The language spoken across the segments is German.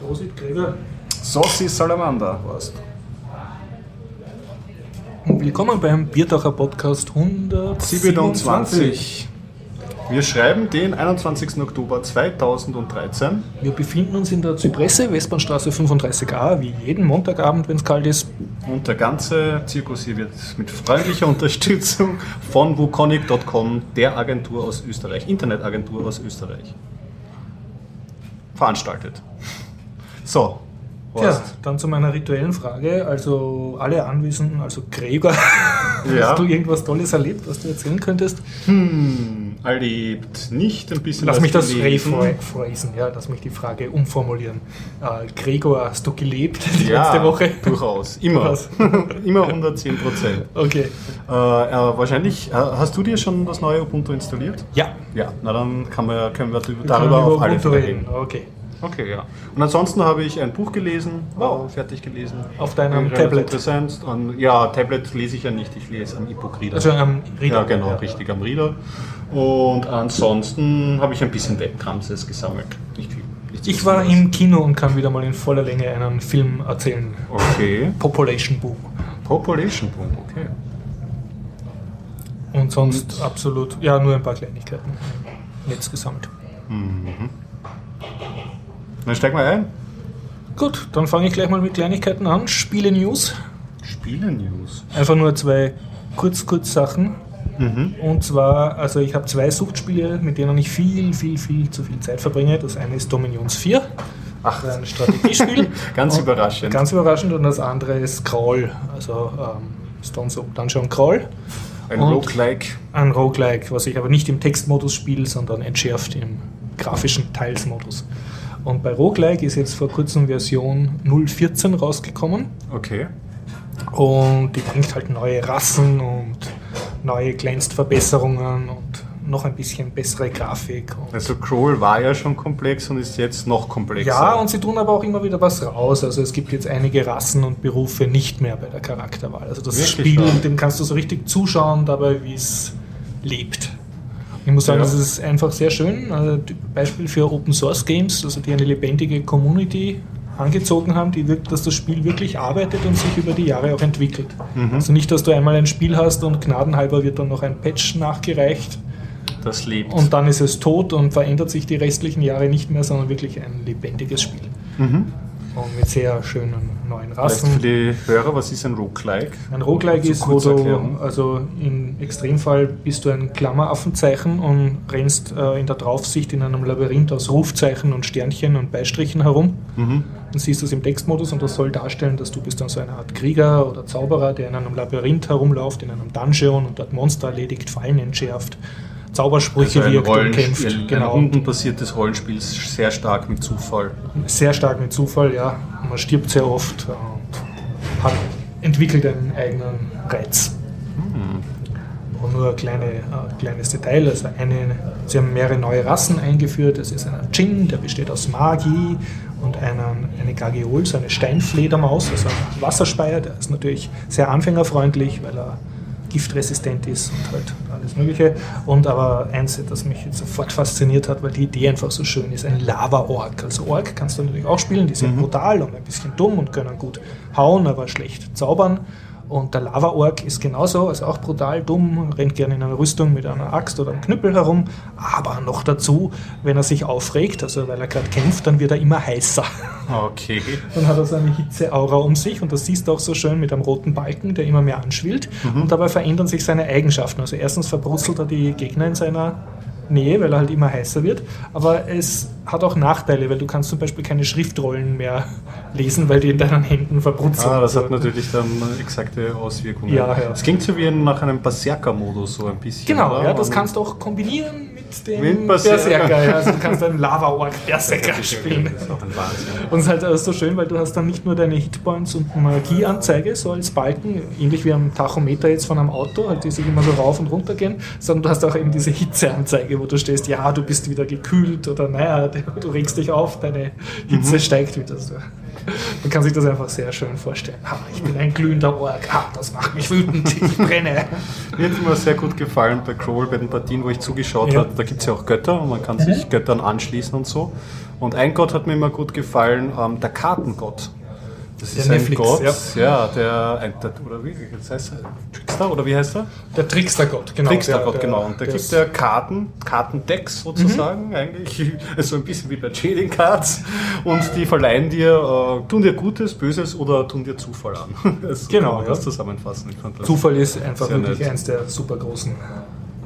Prosit, Gregor. Saucy Salamander. Und willkommen beim Bierdacher Podcast 127. 27. Wir schreiben den 21. Oktober 2013. Wir befinden uns in der Zypresse, Westbahnstraße 35a, wie jeden Montagabend, wenn es kalt ist. Und der ganze Zirkus hier wird mit freundlicher Unterstützung von wukonic.com, der Agentur aus Österreich, Internetagentur aus Österreich, veranstaltet. So, Ja, Horst. dann zu meiner rituellen Frage. Also alle Anwesenden, also Gregor, Ja. hast du irgendwas Tolles erlebt, was du erzählen könntest? Hm, erlebt nicht ein bisschen Lass mich das gelesen. rephrasen, ja, lass mich die Frage umformulieren. Äh, Gregor, hast du gelebt die Ja, letzte Woche? durchaus. Immer. Durchaus. Immer 110 Prozent. Okay. Äh, äh, wahrscheinlich, äh, hast du dir schon das neue Ubuntu installiert? Ja. Ja, na dann man, können wir Wir darüber können auf alle Fälle reden. reden. Okay. Okay, ja. Und ansonsten habe ich ein Buch gelesen, Wow. äh, fertig gelesen. Auf deinem Tablet? Interessant. An, ja, Tablet lese ich ja nicht, ich lese am E-Book-Reader. Also am Reader. ja, genau, richtig, am Reader. Und ansonsten habe ich ein bisschen Webkramses gesammelt. Nicht viel. Ich war im Kino und kann wieder mal in voller Länge einen Film erzählen. Okay. Population Boom. Population Boom, okay. Und sonst absolut, ja, nur ein paar Kleinigkeiten Netz gesammelt. Dann steig mal ein. Gut, dann fange ich gleich mal mit Kleinigkeiten an. Spiele News. Spiele-News. Einfach nur zwei kurz, kurz Sachen. Mhm. Und zwar, also ich habe zwei Suchtspiele, mit denen ich viel, viel, viel zu viel Zeit verbringe. Das eine ist Dominions 4, Ach, ein Strategiespiel. Ganz Und- überraschend. Ganz überraschend. Und das andere ist Crawl, also ähm, Stones of Dungeon Crawl. ein und- Roguelike. Ein Roguelike, was ich aber nicht im Textmodus spiele, sondern entschärft im grafischen Teilsmodus. Und bei Roguelike ist jetzt vor kurzem Version 0.14 rausgekommen. Okay. Und die bringt halt neue Rassen und neue Kleinstverbesserungen und noch ein bisschen bessere Grafik. Also Crawl war ja schon komplex und ist jetzt noch komplexer. ja, und sie tun aber auch immer wieder was raus. Also es gibt jetzt einige Rassen und Berufe nicht mehr bei der Charakterwahl. Also das Wirklich Spiel, wahr? dem kannst du so richtig zuschauen dabei, wie es lebt. Ich muss sagen, Ja. das ist einfach sehr schön. Also Beispiel für Open Source Games, also die eine lebendige Community angezogen haben, die wirkt, dass das Spiel wirklich arbeitet und sich über die Jahre auch entwickelt. Mhm. Also nicht, dass du einmal ein Spiel hast und gnadenhalber wird dann noch ein Patch nachgereicht das lebt. und dann ist es tot und verändert sich die restlichen Jahre nicht mehr, sondern wirklich ein lebendiges Spiel. mhm. Und mit sehr schönen neuen Vielleicht für Rassen. die Hörer, was ist ein Roguelike? Ein Roguelike ist, wo du, also im Extremfall bist du ein Klammeraffenzeichen und rennst äh, in der Draufsicht in einem Labyrinth aus Rufzeichen und Sternchen und Beistrichen herum Mhm. und siehst das im Textmodus und das soll darstellen, dass du bist dann so eine Art Krieger oder Zauberer, der in einem Labyrinth herumläuft, in einem Dungeon und dort Monster erledigt, Fallen entschärft, Zaubersprüche Also wirkt und kämpft. ein Genau. rundenbasiertes Rollenspiel, sehr stark mit Zufall. Sehr stark mit Zufall, ja. Man stirbt sehr oft und hat, entwickelt einen eigenen Reiz. Und nur ein kleine, äh, kleines Detail. Also eine, sie haben mehrere neue Rassen eingeführt. Es ist ein Djinn, der besteht aus Magie und einen, eine Gagiol, so eine Steinfledermaus, also ein Wasserspeier. Der ist natürlich sehr anfängerfreundlich, weil er giftresistent ist und halt alles Mögliche. Und aber eins, das mich jetzt sofort fasziniert hat, weil die Idee einfach so schön ist, ein Lava-Ork. Also Ork kannst du natürlich auch spielen, die sind brutal und ein bisschen dumm und können gut hauen, aber schlecht zaubern. Und der Lava-Ork ist genauso, also auch brutal dumm, rennt gerne in einer Rüstung mit einer Axt oder einem Knüppel herum. Aber noch dazu, wenn er sich aufregt, also weil er gerade kämpft, dann wird er immer heißer. Okay. Dann hat er so eine Hitzeaura um sich und das siehst du auch so schön mit einem roten Balken, der immer mehr anschwillt. Und dabei verändern sich seine Eigenschaften. Also erstens verbrutzelt er die Gegner in seiner Nähe, weil er halt immer heißer wird. Aber es hat auch Nachteile, weil du kannst zum Beispiel keine Schriftrollen mehr lesen, weil die in deinen Händen verbrutzeln. Ah, das hat natürlich dann exakte Auswirkungen. Ja, ja. Es klingt so wie nach einem Berserker-Modus, so ein bisschen. Genau, oder? ja, das kannst du auch kombinieren dem Mit Berserker. Berserker. Also du kannst einen Lava-Ork Berserker spielen. Ein Wahnsinn. Und es ist halt so schön, weil du hast dann nicht nur deine Hitpoints und Magieanzeige so als Balken, ähnlich wie am Tachometer jetzt von einem Auto, halt die sich immer so rauf und runter gehen, sondern du hast auch eben diese Hitzeanzeige, wo du stehst, ja, du bist wieder gekühlt oder naja, du regst dich auf, deine Hitze steigt wieder so. Man kann sich das einfach sehr schön vorstellen. Ha, ich bin ein glühender Ork. Ha, das macht mich wütend. Ich brenne. Mir hat immer sehr gut gefallen bei Crawl, bei den Partien, wo ich zugeschaut Ja. habe. Da gibt es ja auch Götter und man kann sich Göttern anschließen und so. Und ein Gott hat mir immer gut gefallen, ähm, der Kartengott. Das Der ist ein Netflix, Gott, ja. ja, der, ein, der, oder wie das heißt er? Trickster, oder wie heißt er? Der Trickstergott, genau. Trickstergott, Der- genau. Und da gibt er Karten, Kartendecks sozusagen, eigentlich. So ein bisschen wie bei Trading Cards. Und die verleihen dir, äh, tun dir Gutes, Böses oder tun dir Zufall an. Das Genau, kann ja. das zusammenfassen. Das Zufall ist einfach wirklich nett. eins der super großen.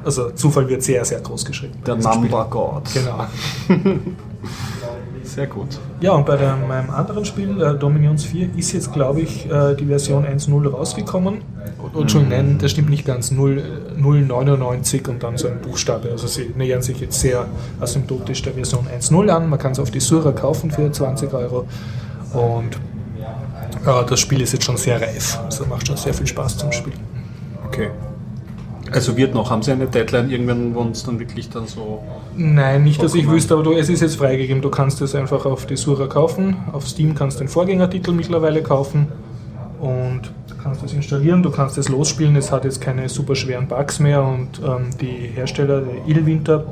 Also Zufall wird sehr, sehr groß geschrieben. Der. Number God. Genau. Sehr gut. Ja, und bei dem, meinem anderen Spiel, äh, Dominions 4, ist jetzt, glaube ich, äh, die Version 1.0 rausgekommen. Und, und schon, nein, das stimmt nicht ganz. 0, äh, 0,99 und dann so ein Buchstabe. Also sie nähern sich jetzt sehr asymptotisch der Version 1.0 an. Man kann es auf die Sura kaufen für 20 Euro. Und äh, das Spiel ist jetzt schon sehr reif. Also macht schon sehr viel Spaß zum Spielen. Okay. Also wird noch, haben Sie eine Deadline irgendwann, wo uns dann wirklich dann so. Nein, nicht, dass ich wüsste, aber du, es ist jetzt freigegeben. Du kannst es einfach auf die Sura kaufen. Auf Steam kannst du den Vorgängertitel mittlerweile kaufen und du kannst es installieren. Du kannst es losspielen. Es hat jetzt keine super schweren Bugs mehr und ähm, die Hersteller, der Illwinter,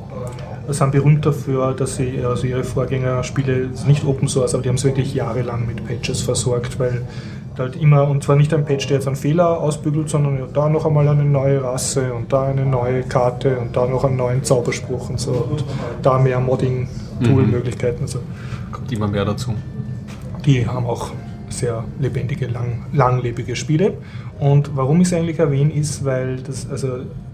sind berühmt dafür, dass sie also ihre Vorgängerspiele nicht Open Source, aber die haben es wirklich jahrelang mit Patches versorgt, weil halt immer, und zwar nicht ein Patch, der jetzt einen Fehler ausbügelt, sondern ja, da noch einmal eine neue Rasse und da eine neue Karte und da noch einen neuen Zauberspruch und so und da mehr Modding-Tool-Möglichkeiten. Also Kommt immer mehr dazu. die haben auch sehr lebendige, lang, langlebige Spiele. Und warum ich es eigentlich erwähne, ist, weil das, also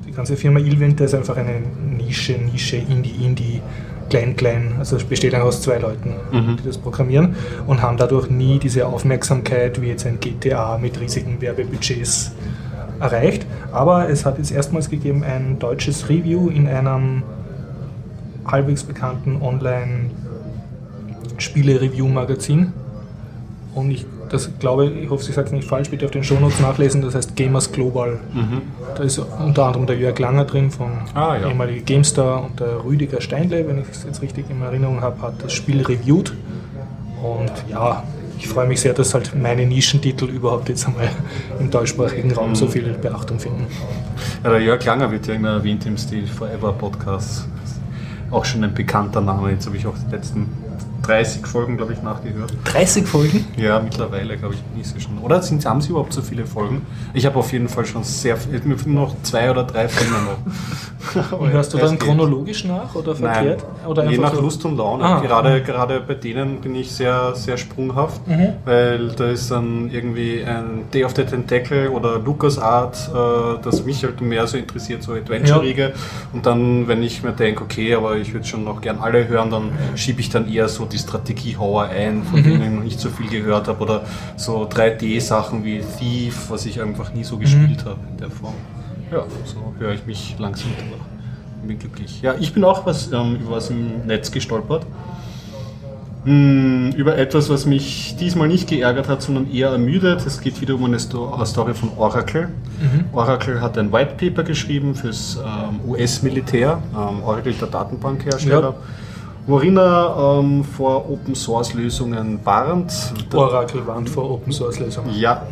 die ganze Firma Ilwinter ist einfach eine Nische, Nische, Indie, Indie, klein, klein. Also es besteht einfach aus zwei Leuten, die das programmieren und haben dadurch nie diese Aufmerksamkeit wie jetzt ein GTA mit riesigen Werbebudgets erreicht. Aber es hat jetzt erstmals gegeben ein deutsches Review in einem halbwegs bekannten Online- Spiele-Review-Magazin. Und ich das glaube, ich hoffe, ich sage es nicht falsch, bitte auf den Shownotes nachlesen, das heißt Gamers Global. Da ist unter anderem der Jörg Langer drin von Ah, ja. ehemalige GameStar und der Rüdiger Steinle, wenn ich es jetzt richtig in Erinnerung habe, hat das Spiel reviewed. Und ja, ich freue mich sehr, dass halt meine Nischentitel überhaupt jetzt einmal im deutschsprachigen Raum so viel Beachtung finden. Ja, der Jörg Langer wird ja immer erwähnt im Stil Forever Podcast. Auch schon ein bekannter Name. Jetzt habe ich auch die letzten 30 Folgen, glaube ich, nachgehört. 30 Folgen? Ja, mittlerweile, glaube ich, bin ich sie schon. Oder sind, haben Sie überhaupt so viele Folgen? Ich habe auf jeden Fall schon sehr viel, noch zwei oder drei Filme noch. Und hörst du dann geht. chronologisch nach oder Nein, verkehrt? Oder je nach so- Lust und Laune. Ah. gerade, gerade bei denen bin ich sehr, sehr sprunghaft, Mhm. weil da ist dann irgendwie ein Day of the Tentacle oder LucasArt, äh, das mich halt mehr so interessiert, so Adventure-Riege. Und dann, wenn ich mir denke, okay, aber ich würde schon noch gern alle hören, dann schiebe ich dann eher so die Strategie-Horror ein, von denen ich noch nicht so viel gehört habe. Oder so 3D-Sachen wie Thief, was ich einfach nie so gespielt habe in der Form. Ja, so höre ich mich langsam durch. Bin glücklich. Ja, ich bin auch was, ähm, über was im Netz gestolpert. Hm, über etwas, was mich diesmal nicht geärgert hat, sondern eher ermüdet. Es geht wieder um eine Sto eine Story von Oracle. Oracle hat ein White Paper geschrieben fürs ähm, US-Militär. Ähm, Oracle ist der Datenbankhersteller. Ja. Worin er ähm, vor Open Source Lösungen warnt. Oracle warnt vor Open Source Lösungen. Ja,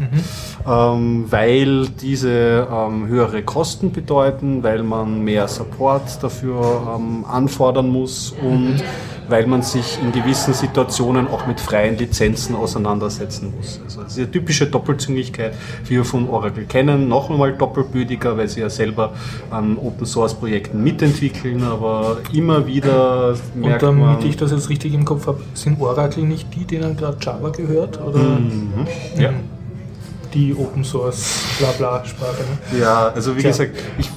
ähm, weil diese ähm, höhere Kosten bedeuten, weil man mehr Support dafür ähm, anfordern muss und weil man sich in gewissen Situationen auch mit freien Lizenzen auseinandersetzen muss. Also das ist eine typische Doppelzüngigkeit, wie wir von Oracle kennen. Noch einmal doppelbödiger, weil sie ja selber an Open Source Projekten mitentwickeln, aber immer wieder merkt Und man... damit ich das jetzt richtig im Kopf habe, sind Oracle nicht die, denen gerade Java gehört? Oder Mhm. Ja. die Open Source Blabla Sprache? Ne? Ja, also wie Tja. gesagt, ich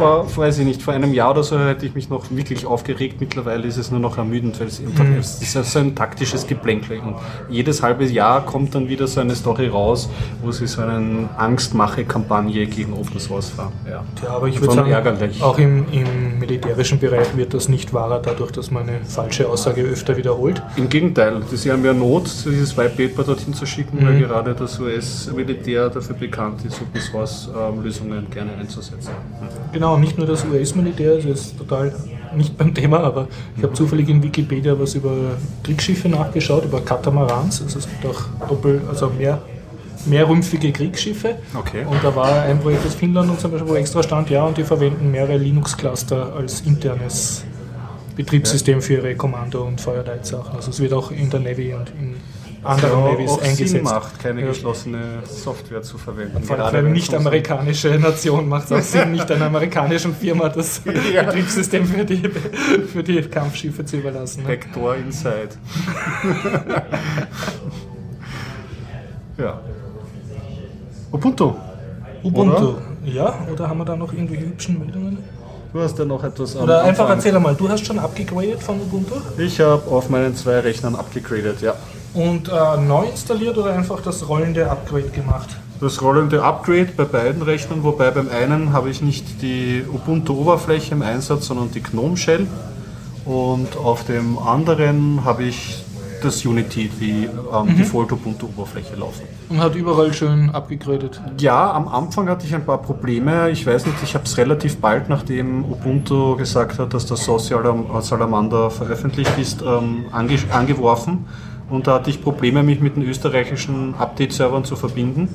vor, vor, weiß ich nicht, vor einem Jahr oder so hätte ich mich noch wirklich aufgeregt. Mittlerweile ist es nur noch ermüdend, weil es einfach es ist ja so ein taktisches Geplänkel. Und jedes halbe Jahr kommt dann wieder so eine Story raus, wo sie so eine Angstmache-Kampagne gegen Open Source fahren. Ja, Ja, aber ich würde sagen, ärgerlich. auch im, im militärischen Bereich wird das nicht wahrer, dadurch, dass man eine falsche Aussage öfter wiederholt. Im Gegenteil, sie haben ja Not, dieses White Paper dorthin zu schicken, weil gerade das US-Militär dafür bekannt ist, Open Source-Lösungen gerne einzusetzen. Genau, nicht nur das US-Militär, es ist total nicht beim Thema, aber ich habe zufällig in Wikipedia was über Kriegsschiffe nachgeschaut, über Katamarans. Also es gibt auch doppel, also mehr, mehrrümpfige Kriegsschiffe. Okay. Und da war ein Projekt aus Finnland und zum Beispiel, wo extra stand, ja, und die verwenden mehrere Linux-Cluster als internes Betriebssystem für ihre Kommando- und Feuerleitsachen. Also es wird auch in der Navy und in anderen ja, Navies auch eingesetzt. Sinn macht, keine Ja. geschlossene Software zu verwenden. Vor allem eine nicht-amerikanische Nation macht es auch Sinn, nicht einer amerikanischen Firma das Ja. Betriebssystem für die, für die Kampfschiffe zu überlassen. um Ne? Inside. ja. Ubuntu. Ubuntu. Ja, oder haben wir da noch irgendwelche hübschen Meldungen? Du hast ja noch etwas Oder einfach Anfang. erzähl einmal, du hast schon abgegradet von Ubuntu Ich habe auf meinen zwei Rechnern abgegradet, ja. Und äh, neu installiert oder einfach das rollende Upgrade gemacht? Das rollende Upgrade bei beiden Rechnern, wobei beim einen habe ich nicht die Ubuntu-Oberfläche im Einsatz, sondern die GNOME Shell. Und auf dem anderen habe ich das Unity, die ähm, Default Ubuntu-Oberfläche laufen. Und hat überall schön abgegradet. Ja, am Anfang hatte ich ein paar Probleme. Ich weiß nicht, ich habe es relativ bald, nachdem Ubuntu gesagt hat, dass das Sauce Salam- Salamander veröffentlicht ist, ähm, ange angeworfen. Und da hatte ich Probleme, mich mit den österreichischen Update-Servern zu verbinden.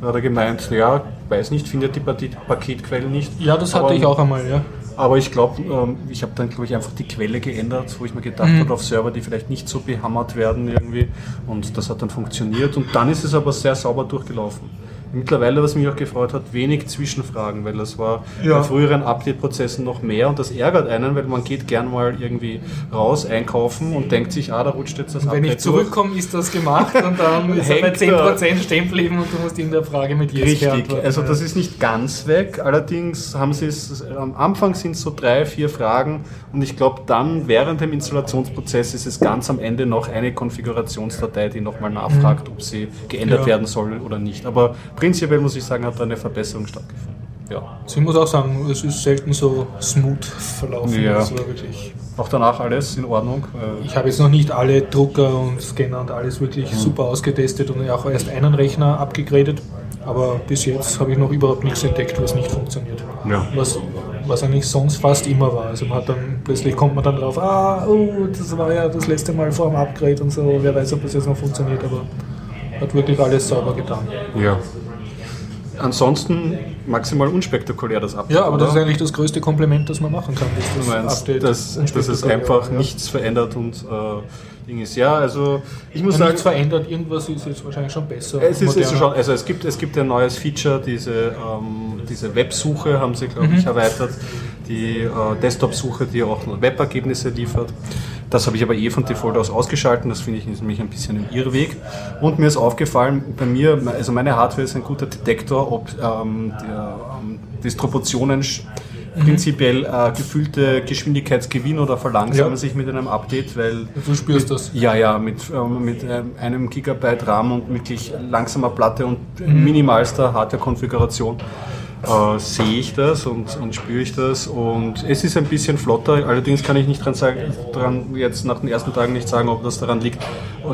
Da hat er gemeint, ja, weiß nicht, findet die Paket- Paketquellen nicht. Ja, das hatte Aber- ich auch einmal, ja. aber ich glaube, ähm, ich habe dann, glaube ich, einfach die Quelle geändert, wo ich mir gedacht Mhm. habe, auf Server, die vielleicht nicht so behammert werden irgendwie. Und das hat dann funktioniert. Und dann ist es aber sehr sauber durchgelaufen. Mittlerweile, was mich auch gefreut hat, wenig Zwischenfragen, weil das war Ja. bei früheren Update-Prozessen noch mehr und das ärgert einen, weil man geht gern mal irgendwie raus einkaufen und denkt sich, ah, da rutscht jetzt das Wenn ich Update zurückkomme, ist das gemacht und dann ist er bei Hängt 10% stehen geblieben und du musst irgendeine Frage mit Yes Richtig, also das ist nicht ganz weg, allerdings haben sie es, am Anfang sind es so drei, vier Fragen und ich glaube dann während dem Installationsprozess ist es ganz am Ende noch eine Konfigurationsdatei, die nochmal nachfragt, ob sie geändert Ja. werden soll oder nicht. Aber prinzipiell muss ich sagen, hat da eine Verbesserung stattgefunden. Ja. Also ich muss auch sagen, es ist selten so smooth verlaufen. Ja. Das war wirklich. Auch danach alles in Ordnung. Äh, Ich habe jetzt noch nicht alle Drucker und Scanner und alles wirklich Mhm. super ausgetestet und auch erst einen Rechner abgegradet. Aber bis jetzt habe ich noch überhaupt nichts entdeckt, was nicht funktioniert. Ja. Was, was eigentlich sonst fast immer war. Also man hat dann plötzlich kommt man dann drauf, ah, oh, das war ja das letzte Mal vor dem Upgrade und so, wer weiß, ob das jetzt noch funktioniert, aber hat wirklich alles sauber getan. ja. Ansonsten maximal unspektakulär das Update. Ja, aber das ist eigentlich das größte Kompliment, das man machen kann. dass das meinst, Update dass, dass es einfach ja. nichts verändert und äh, Ding ist. Ja, also ich muss Und sagen, nichts verändert, irgendwas ist jetzt wahrscheinlich schon besser. Es ist, ist schon, also es gibt, es gibt ein neues Feature, diese, ähm, diese Websuche haben sie, glaube Mhm. ich, erweitert. Die äh, Desktop-Suche, die auch Webergebnisse liefert. Das habe ich aber eh von Default aus ausgeschalten. Das finde ich ist nämlich ein bisschen im Irrweg. Und mir ist aufgefallen, bei mir, also meine Hardware ist ein guter Detektor, ob ähm, der, ähm, Distributionen Mhm. prinzipiell äh, gefühlte Geschwindigkeitsgewinn oder verlangsamen Ja. sich mit einem Update, weil Du spürst das. ja, ja, mit, ähm, mit ähm, einem Gigabyte RAM und wirklich langsamer Platte und Mhm. minimalster Hardware-Konfiguration äh, sehe ich das und, und spüre ich das. Und es ist ein bisschen flotter, allerdings kann ich nicht dran, sagen, dran jetzt nach den ersten Tagen nicht sagen, ob das daran liegt,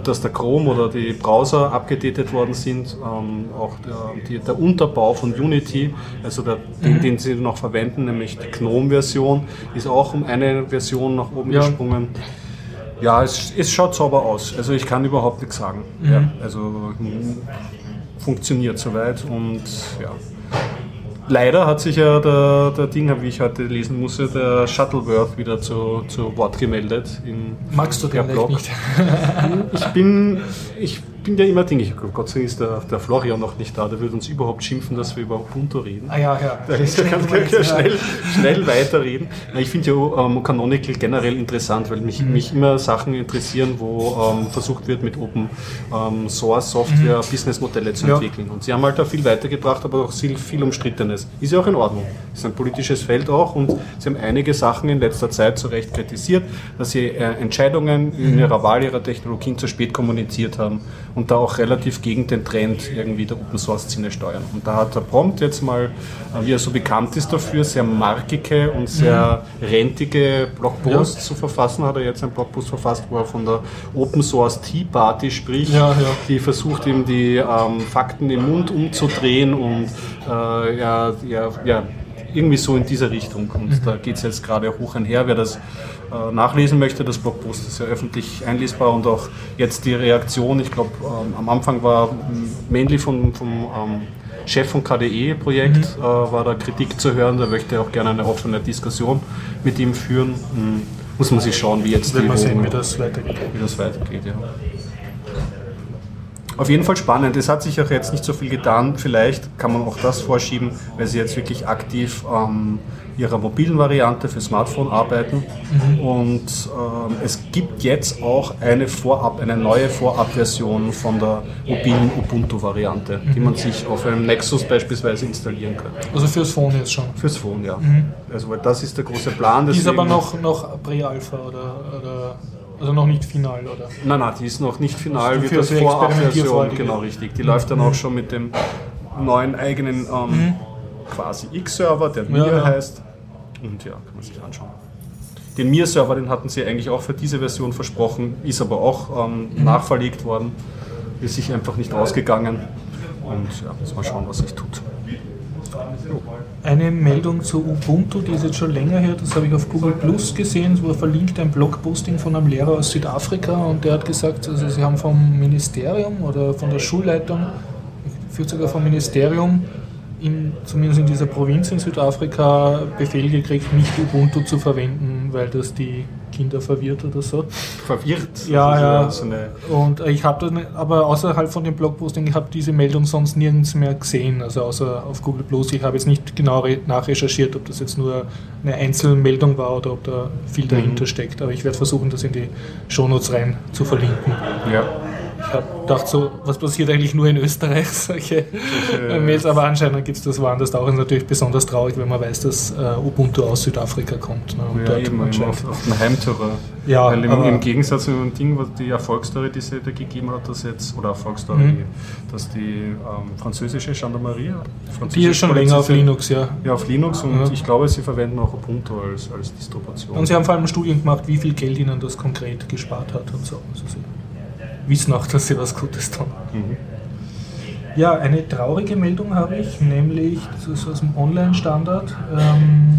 dass der Chrome oder die Browser abgedatet worden sind. Ähm, auch der, die, der Unterbau von Unity, also der, den, den sie noch verwenden, nämlich die GNOME-Version, ist auch um eine Version nach oben Ja. gesprungen. Ja, es, es schaut sauber aus. Also ich kann überhaupt nichts sagen. Ja, also mm, funktioniert soweit und ja. Leider hat sich ja der, der Ding, wie ich heute lesen musste, der Shuttleworth wieder zu, zu Wort gemeldet. In, Magst du den Blog. nicht? Ich bin, ich bin ja immer Ding, ich, Gott sei Dank ist der, der Florian noch nicht da, der würde uns überhaupt schimpfen, dass wir über Ubuntu reden. Ah ja, ja. Da ist, kann, kann, kann schnell, schnell weiterreden. Ich finde ja ähm, Canonical generell interessant, weil mich, mich immer Sachen interessieren, wo ähm, versucht wird, mit Open ähm, Source Software Businessmodelle zu Ja. entwickeln. Und sie haben halt da viel weitergebracht, aber auch viel, viel Umstrittenes. Ist ja auch in Ordnung. Ist ein politisches Feld auch und sie haben einige Sachen in letzter Zeit zu Recht kritisiert, dass sie äh, Entscheidungen in ihrer Wahl ihrer Technologien zu spät kommuniziert haben und da auch relativ gegen den Trend irgendwie der Open Source Szene steuern. Und da hat der Prompt jetzt mal, äh, wie er so bekannt ist dafür, sehr markige und sehr rentige Blogposts zu verfassen, hat er jetzt einen Blogpost verfasst, wo er von der Open Source Tea Party spricht, Ja, ja. die versucht ihm die ähm, Fakten im Mund umzudrehen und äh, ja, ja, ja, irgendwie so in diese Richtung. Und mhm. da geht es jetzt gerade hoch einher. Wer das äh, nachlesen möchte, das Blogpost ist ja öffentlich einlesbar und auch jetzt die Reaktion, ich glaube, ähm, am Anfang war Männli vom, vom ähm, Chef vom KDE-Projekt, mhm. äh, war da Kritik zu hören, der möchte auch gerne eine offene Diskussion mit ihm führen. Mhm. Muss man sich schauen, wie jetzt Wenn die, sehen, wie das weitergeht. Wie das weitergeht, ja. Auf jeden Fall spannend. Es hat sich auch jetzt nicht so viel getan. Vielleicht kann man auch das vorschieben, weil sie jetzt wirklich aktiv ähm, ihrer mobilen Variante für Smartphone arbeiten. Mhm. Und ähm, es gibt jetzt auch eine Vorab, eine neue Vorabversion von der mobilen Ubuntu-Variante, mhm. die man sich auf einem Nexus beispielsweise installieren kann. Also fürs Phone jetzt schon? Fürs Phone, ja. Mhm. Also weil das ist der große Plan. Die ist aber noch, noch Pre-Alpha oder, oder also noch nicht final, oder? Nein, nein, die ist noch nicht final, wird das Vorabversion, genau richtig. Die mhm. läuft dann auch schon mit dem neuen eigenen ähm, mhm. quasi X-Server, der Mir ja, ja. heißt. Und ja, kann man sich anschauen. Den Mir-Server, den hatten sie eigentlich auch für diese Version versprochen, ist aber auch ähm, mhm. nachverlegt worden, ist sich einfach nicht ausgegangen. Und ja, muss mal schauen, was sich tut. Eine Meldung zu Ubuntu, die ist jetzt schon länger her, das habe ich auf Google Plus gesehen, wo er verlinkt ein Blogposting von einem Lehrer aus Südafrika und der hat gesagt, also sie haben vom Ministerium oder von der Schulleitung, führt sogar vom Ministerium, in, zumindest in dieser Provinz in Südafrika Befehl gekriegt, nicht Ubuntu zu verwenden, weil das die Kinder verwirrt oder so. Verwirrt? Ja, ja. So und ich habe dann, aber außerhalb von dem Blogposting, ich habe diese Meldung sonst nirgends mehr gesehen, also außer auf Google Plus. Ich habe jetzt nicht genau nachrecherchiert, ob das jetzt nur eine Einzelmeldung war oder ob da viel dahinter mhm. steckt. Aber ich werde versuchen, das in die Shownotes rein zu verlinken. Ja. Ich habe gedacht, so, was passiert eigentlich nur in Österreich? Solche Mails, aber anscheinend gibt es das woanders auch. Ist natürlich besonders traurig, wenn man weiß, dass äh, Ubuntu aus Südafrika kommt. Ne? Und ja, eben, auf, auf dem Heimterror. Ja, Weil im, im, Gegensatz zu dem Ding, was die Erfolgsstory, die sie da gegeben hat, dass jetzt, oder Erfolgsstory, mhm. dass die ähm, französische Gendarmerie, die, die ist schon länger auf Linux, ja. Ja, auf Linux und ja. ich glaube, sie verwenden auch Ubuntu als, als Distribution. Und sie haben vor allem Studien gemacht, wie viel Geld ihnen das konkret gespart hat und so. Also wissen auch, dass sie was Gutes tun. Mhm. Ja, eine traurige Meldung habe ich, nämlich das ist aus dem Online-Standard. Ähm,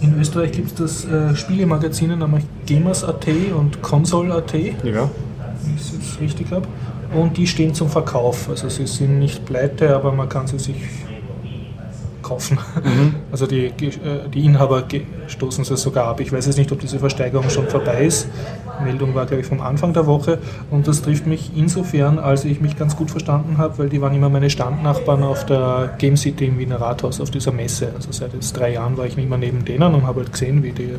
in Österreich gibt es das äh, Spielemagazin namens Gamers.at und Console.at, ja. wenn ich es jetzt richtig habe. Und die stehen zum Verkauf. Also sie sind nicht pleite, aber man kann sie sich kaufen. Mhm. Also die, äh, die Inhaber stoßen sie sogar ab. Ich weiß jetzt nicht, ob diese Versteigerung schon vorbei ist. Meldung war, glaube ich, vom Anfang der Woche. Und das trifft mich insofern, als ich mich ganz gut verstanden habe, weil die waren immer meine Standnachbarn auf der Game City im Wiener Rathaus, auf dieser Messe. Also seit jetzt drei Jahren war ich immer neben denen und habe halt gesehen, wie die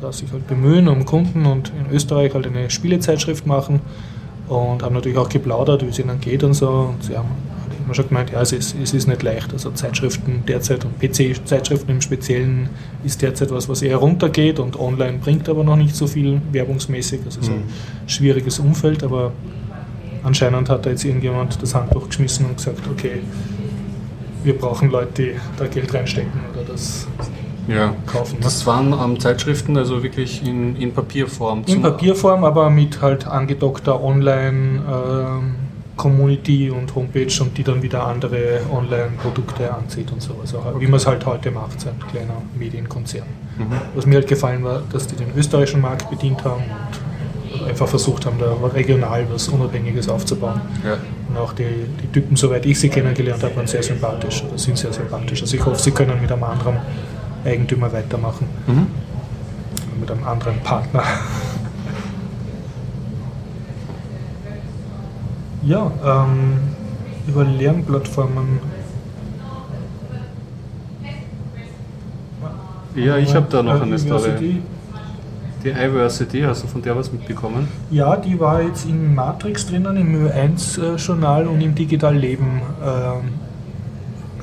da sich halt bemühen um Kunden und in Österreich halt eine Spielezeitschrift machen und haben natürlich auch geplaudert, wie es ihnen geht und so. Und sie haben man schon gemeint, ja, es ist, es ist nicht leicht. Also Zeitschriften derzeit und PC-Zeitschriften im Speziellen ist derzeit was, was eher runtergeht und online bringt aber noch nicht so viel werbungsmäßig. Also so ein mhm. schwieriges Umfeld, aber anscheinend hat da jetzt irgendjemand das Handtuch geschmissen und gesagt, okay, wir brauchen Leute, die da Geld reinstecken oder das ja. kaufen. Das waren ähm, Zeitschriften, also wirklich in, in Papierform. In Papierform, aber mit halt angedockter Online- ähm, Community und Homepage und die dann wieder andere Online-Produkte anzieht und so. Also okay. wie man es halt heute macht, so ein kleiner Medienkonzern. Mhm. Was mir halt gefallen war, dass die den österreichischen Markt bedient haben und einfach versucht haben, da regional was Unabhängiges aufzubauen. Ja. Und auch die, die Typen, soweit ich sie kennengelernt habe, waren sehr sympathisch oder sind sehr sympathisch. Also ich hoffe, sie können mit einem anderen Eigentümer weitermachen. Mhm. Mit einem anderen Partner. Ja, ähm, über Lernplattformen. Ja, ich habe da noch eine Story. Die iVersity, hast du von der was mitbekommen? Ja, die war jetzt in Matrix drinnen, im Ö1-Journal und im Digital Leben. Ähm,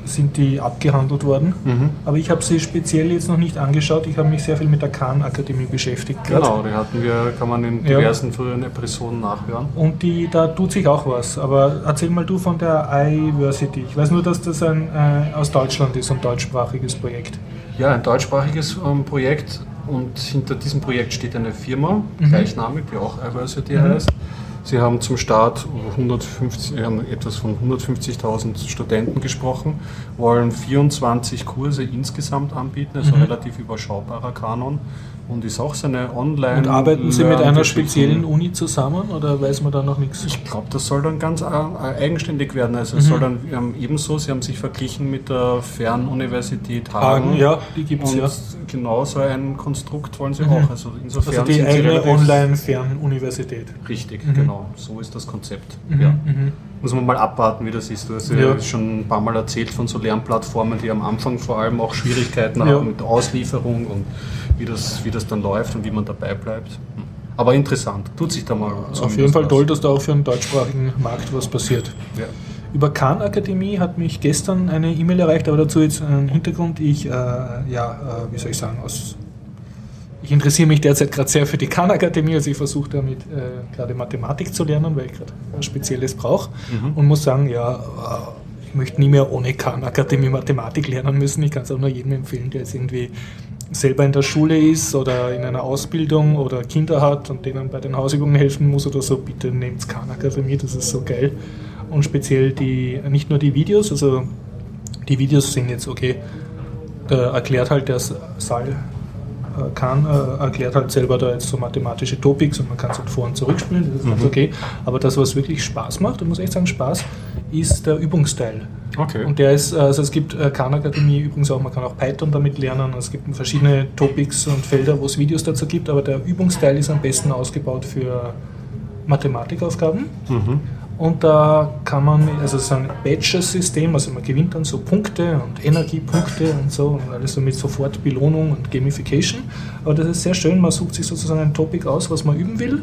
sind die abgehandelt worden. Mhm. Aber ich habe sie speziell jetzt noch nicht angeschaut. Ich habe mich sehr viel mit der Khan-Akademie beschäftigt. Genau, die hatten wir, kann man in diversen ja. früheren Episoden nachhören. Und die, da tut sich auch was. Aber erzähl mal du von der iVersity. Ich weiß nur, dass das ein äh, aus Deutschland ist, ein deutschsprachiges Projekt. Ja, ein deutschsprachiges ähm, Projekt und hinter diesem Projekt steht eine Firma, mhm. gleichnamig, die auch iVersity mhm. heißt Sie haben zum Start 150, haben etwas von 150.000 Studenten gesprochen, wollen 24 Kurse insgesamt anbieten, also mhm. relativ überschaubarer Kanon und ist auch so eine Online. Und arbeiten Sie mit einer speziellen Uni zusammen oder weiß man da noch nichts? Ich glaube, das soll dann ganz eigenständig werden. Also mhm. es soll dann ähm, ebenso, Sie haben sich verglichen mit der Fernuniversität Hagen. Hagen ja, die gibt es ja. Genau so ein Konstrukt wollen Sie mhm. auch. Also insofern also die eigene Online-Fernuniversität. Richtig, mhm. genau. So ist das Konzept. Mhm, ja. Mhm. Muss man mal abwarten, wie das ist. Du hast ja. schon ein paar Mal erzählt von so Lernplattformen, die am Anfang vor allem auch Schwierigkeiten ja. haben mit Auslieferung und wie das, wie das dann läuft und wie man dabei bleibt. Aber interessant, tut sich da mal. Auf jeden Fall was. toll, dass da auch für den deutschsprachigen Markt was passiert. Ja. Über Khan Akademie hat mich gestern eine E-Mail erreicht, aber dazu jetzt einen Hintergrund. Ich, äh, ja, äh, wie soll ich sagen, aus, ich interessiere mich derzeit gerade sehr für die Khan Akademie, also ich versuche damit äh, gerade Mathematik zu lernen, weil ich gerade was Spezielles brauche mhm. und muss sagen, ja, äh, ich möchte nie mehr ohne Khan Akademie Mathematik lernen müssen. Ich kann es auch nur jedem empfehlen, der jetzt irgendwie selber in der Schule ist oder in einer Ausbildung oder Kinder hat und denen bei den Hausübungen helfen muss oder so, bitte nehmt Khan Akademie, das ist so geil. Und speziell die, nicht nur die Videos, also die Videos sind jetzt okay, da erklärt halt der Saal äh, Khan äh, erklärt halt selber da jetzt so mathematische Topics und man kann es halt vor- und zurückspielen, das ist mhm. okay. Aber das, was wirklich Spaß macht, und muss echt sagen, Spaß, ist der Übungsteil. Okay. Und der ist, also es gibt äh, Khan Akademie übrigens auch, man kann auch Python damit lernen. Es gibt verschiedene Topics und Felder, wo es Videos dazu gibt, aber der Übungsteil ist am besten ausgebaut für Mathematikaufgaben. Mhm. Und da kann man, also so ein Badges-System, also man gewinnt dann so Punkte und Energiepunkte und so und alles so mit Sofortbelohnung und Gamification. Aber das ist sehr schön, man sucht sich sozusagen ein Topic aus, was man üben will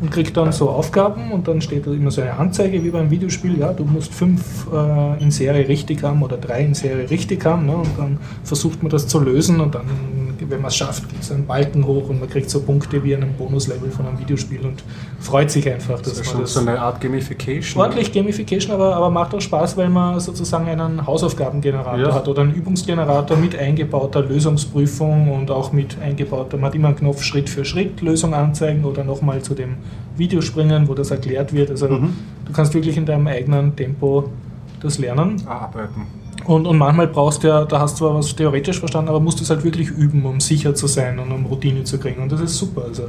und kriegt dann so Aufgaben und dann steht da immer so eine Anzeige wie beim Videospiel, ja, du musst fünf äh, in Serie richtig haben oder drei in Serie richtig haben ne, und dann versucht man das zu lösen und dann wenn man es schafft, gibt es einen Balken hoch und man kriegt so Punkte wie einem Bonuslevel von einem Videospiel und freut sich einfach. Dass das ist man das so eine Art Gamification. Ordentlich Gamification, aber, aber macht auch Spaß, weil man sozusagen einen Hausaufgabengenerator ja. hat oder einen Übungsgenerator mit eingebauter Lösungsprüfung und auch mit eingebauter, man hat immer einen Knopf Schritt für Schritt Lösung anzeigen oder nochmal zu dem Video springen, wo das erklärt wird. Also mhm. du kannst wirklich in deinem eigenen Tempo das lernen. Arbeiten. Und, und manchmal brauchst du ja, da hast du zwar was theoretisch verstanden, aber musst du es halt wirklich üben, um sicher zu sein und um Routine zu kriegen. Und das ist super. Also,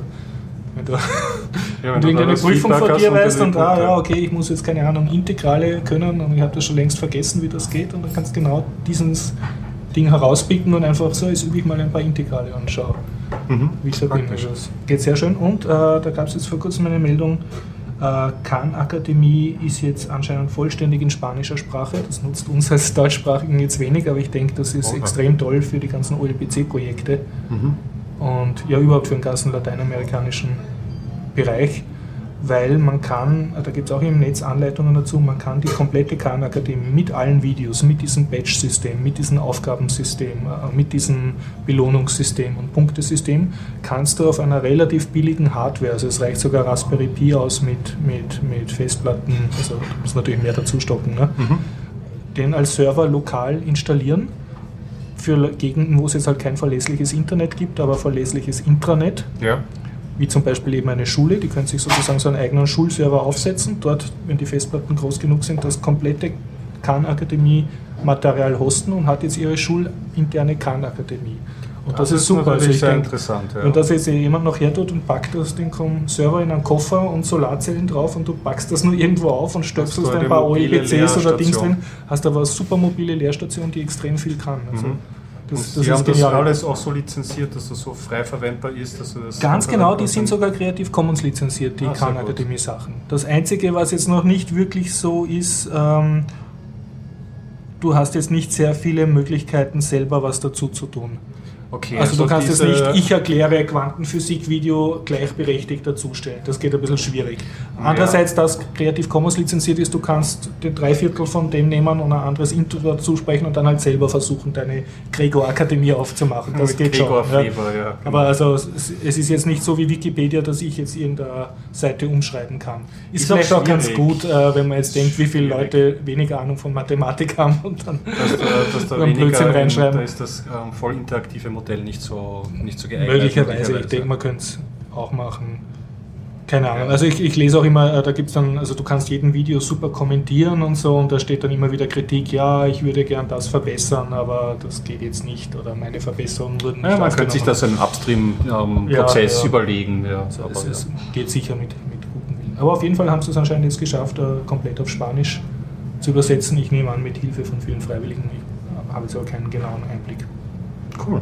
wenn du, ja, wenn du irgendeine Prüfung vor dir weißt und, ah, ja, okay, ich muss jetzt keine Ahnung, Integrale können und ich habe das schon längst vergessen, wie das geht. Und dann kannst du genau dieses Ding herauspicken und einfach so, jetzt übe ich mal ein paar Integrale und schau, mhm. wie ich so bin. Geht sehr schön. Und äh, da gab es jetzt vor kurzem eine Meldung, äh, Khan Akademie ist jetzt anscheinend vollständig in spanischer Sprache. Das nutzt uns als Deutschsprachigen jetzt wenig, aber ich denke, das ist okay. extrem toll für die ganzen OLPC-Projekte mhm. und ja überhaupt für den ganzen lateinamerikanischen Bereich weil man kann, da gibt es auch im Netz Anleitungen dazu, man kann die komplette Khan-Akademie mit allen Videos, mit diesem Batch-System, mit diesem Aufgabensystem, äh, mit diesem Belohnungssystem und Punktesystem, kannst du auf einer relativ billigen Hardware, also es reicht sogar Raspberry Pi aus mit, mit, mit Festplatten, also du musst natürlich mehr dazu stocken, ne? Mhm. den als Server lokal installieren für Gegenden, wo es jetzt halt kein verlässliches Internet gibt, aber verlässliches Intranet. Ja wie zum Beispiel eben eine Schule, die können sich sozusagen so einen eigenen Schulserver aufsetzen, dort, wenn die Festplatten groß genug sind, das komplette Khan-Akademie-Material hosten und hat jetzt ihre schulinterne Khan-Akademie. Und das, das, ist super. Also sehr denk, interessant. Ja. Wenn das jetzt jemand noch her tut und packt das den Server in einen Koffer und Solarzellen drauf und du packst das nur irgendwo auf und stöpselst ein paar OEPCs oder Dings drin, hast aber eine super mobile Lehrstation, die extrem viel kann. Also mhm. Das, das Sie haben das alles auch so lizenziert, dass das so frei verwendbar ist. Dass das Ganz genau, die sind sogar Creative Commons lizenziert, die ah, Khan Academy Sachen. Das Einzige, was jetzt noch nicht wirklich so ist, ähm, du hast jetzt nicht sehr viele Möglichkeiten, selber was dazu zu tun. Okay, also, also du kannst jetzt nicht, ich erkläre Quantenphysik-Video gleichberechtigt dazustellen. Das geht ein bisschen schwierig. Andererseits, ja. dass Creative Commons lizenziert ist, du kannst den Dreiviertel von dem nehmen und ein anderes Intro dazu sprechen und dann halt selber versuchen, deine Gregor-Akademie aufzumachen. Das Mit geht Gregor schon. Feber, ja. ja. Aber also es ist jetzt nicht so wie Wikipedia, dass ich jetzt irgendeine Seite umschreiben kann. Ist, ist vielleicht auch, auch ganz gut, äh, wenn man jetzt denkt, wie viele Leute weniger Ahnung von Mathematik haben und dann, dass da, dass da Blödsinn reinschreiben. Da ist das ähm, voll interaktive Modell nicht so, nicht so geeignet. Möglicherweise, ich denke, man könnte es auch machen. Keine Ahnung. Also ich, ich lese auch immer, äh, da gibt es dann, also du kannst jeden Video super kommentieren und so und da steht dann immer wieder Kritik, ja, ich würde gern das verbessern, aber das geht jetzt nicht oder meine Verbesserungen wurden nicht Ja, man könnte sich das einen Upstream-Prozess Ja, ja. überlegen. Ja, Also es, es geht sicher mit, mit gutem Willen. Aber auf jeden Fall haben sie es anscheinend jetzt geschafft, äh, komplett auf Spanisch zu übersetzen. Ich nehme an, mit Hilfe von vielen Freiwilligen. Ich habe jetzt aber keinen genauen Einblick. Cool.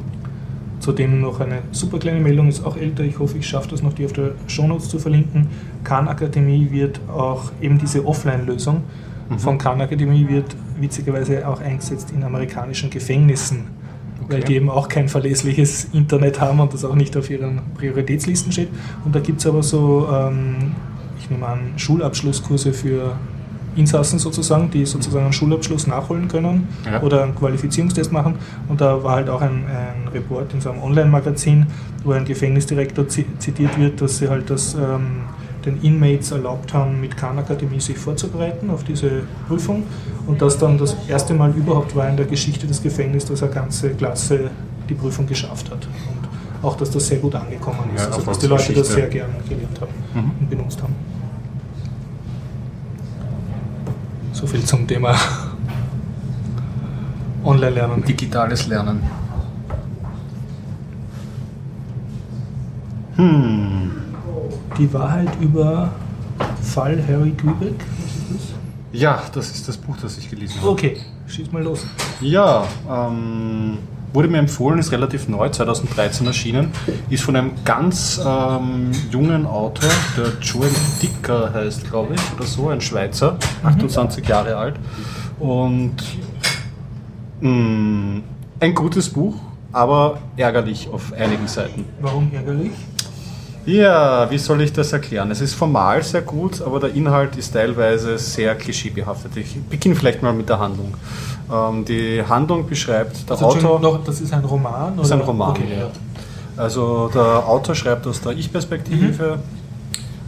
Zudem noch eine super kleine Meldung, ist auch älter. Ich hoffe, ich schaffe das noch, die auf der Shownotes zu verlinken. Khan Akademie wird auch eben diese Offline-Lösung Mhm. von Khan Akademie wird witzigerweise auch eingesetzt in amerikanischen Gefängnissen, weil Okay. die eben auch kein verlässliches Internet haben und das auch nicht auf ihren Prioritätslisten steht. Und da gibt es aber so, ähm, ich nehme an, Schulabschlusskurse für Insassen sozusagen, die sozusagen einen Schulabschluss nachholen können Ja. oder einen Qualifizierungstest machen. Und da war halt auch ein, ein Report in so einem Online-Magazin, wo ein Gefängnisdirektor zi- zitiert wird, dass sie halt das ähm, den Inmates erlaubt haben, mit Khan Akademie sich vorzubereiten auf diese Prüfung und das dann das erste Mal überhaupt war in der Geschichte des Gefängnisses, dass eine ganze Klasse die Prüfung geschafft hat. Und auch, dass das sehr gut angekommen ist, Ja, also dass die Leute das sehr gern gelernt haben Mhm. und benutzt haben. So viel zum Thema Online-Lernen. Digitales Lernen. Hm. Die Wahrheit über Fall Harry. Was ist Ja, das ist das Buch, das ich gelesen habe. Okay, schieß mal los. Ja, ähm, wurde mir empfohlen, ist relativ neu, 2013 erschienen, ist von einem ganz ähm, jungen Autor, der Joel Dicker heißt, glaube ich, oder so, ein Schweizer, 28 Jahre alt. Und mh, ein gutes Buch, aber ärgerlich auf einigen Seiten. Warum ärgerlich? Ja, wie soll ich das erklären? Es ist formal sehr gut, aber der Inhalt ist teilweise sehr klischeebehaftet. Ich beginne vielleicht mal mit der Handlung. Ähm, die Handlung beschreibt der Also, Autor. Noch, das ist ein Roman? Das ist ein? Roman, Okay, ja. Also der Autor schreibt aus der Ich-Perspektive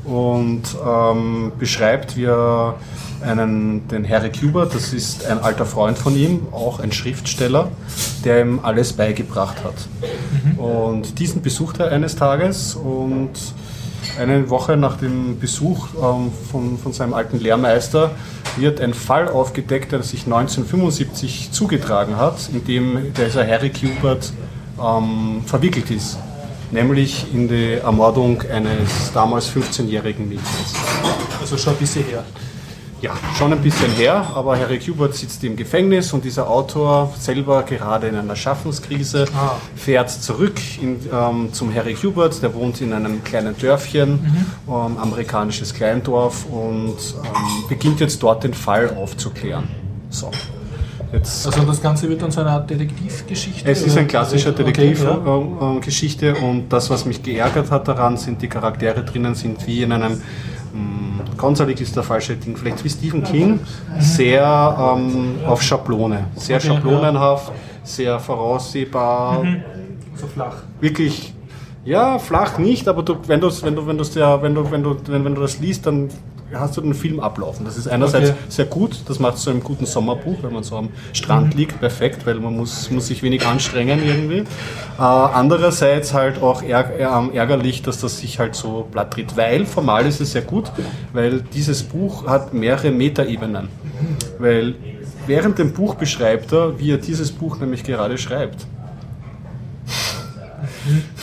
und ähm, beschreibt, wie er einen, den Harry Kuber, das ist ein alter Freund von ihm, auch ein Schriftsteller, der ihm alles beigebracht hat. Und diesen besucht er eines Tages und eine Woche nach dem Besuch ähm, von, von seinem alten Lehrmeister wird ein Fall aufgedeckt, der sich 1975 zugetragen hat, in dem dieser Harry Kubert ähm, verwickelt ist. Nämlich in die Ermordung eines damals 15-jährigen Mädchens. Also schon ein bisschen her. Ja, schon ein bisschen her, aber Harry Kubert sitzt im Gefängnis und dieser Autor selber gerade in einer Schaffenskrise Ah. fährt zurück in, ähm, zum Harry Kubert, der wohnt in einem kleinen Dörfchen, ähm, amerikanisches Kleindorf und ähm, beginnt jetzt dort den Fall aufzuklären. So. Jetzt Also das Ganze wird dann so eine Art Detektivgeschichte? es ist ein klassischer Okay, ja. Detektivgeschichte und das, was mich geärgert hat daran, sind die Charaktere drinnen, sind wie in einem mh, gruselig ist der falsche Ding, vielleicht wie Stephen King, sehr ähm, auf Schablone, sehr Okay, schablonenhaft, sehr voraussehbar, So flach. wirklich ja flach nicht, aber du, wenn du wenn du wenn ja, wenn du wenn du wenn, wenn du das liest, dann hast du den Film ablaufen. Das ist einerseits Okay. sehr gut, das macht so einem guten Sommerbuch, wenn man so am Strand liegt, perfekt, weil man muss, muss sich wenig anstrengen irgendwie. Äh, andererseits halt auch ähm, ärgerlich, dass das sich halt so platt tritt, weil formal ist es sehr gut, weil dieses Buch hat mehrere Metaebenen. Weil während dem Buch beschreibt er, wie er dieses Buch nämlich gerade schreibt.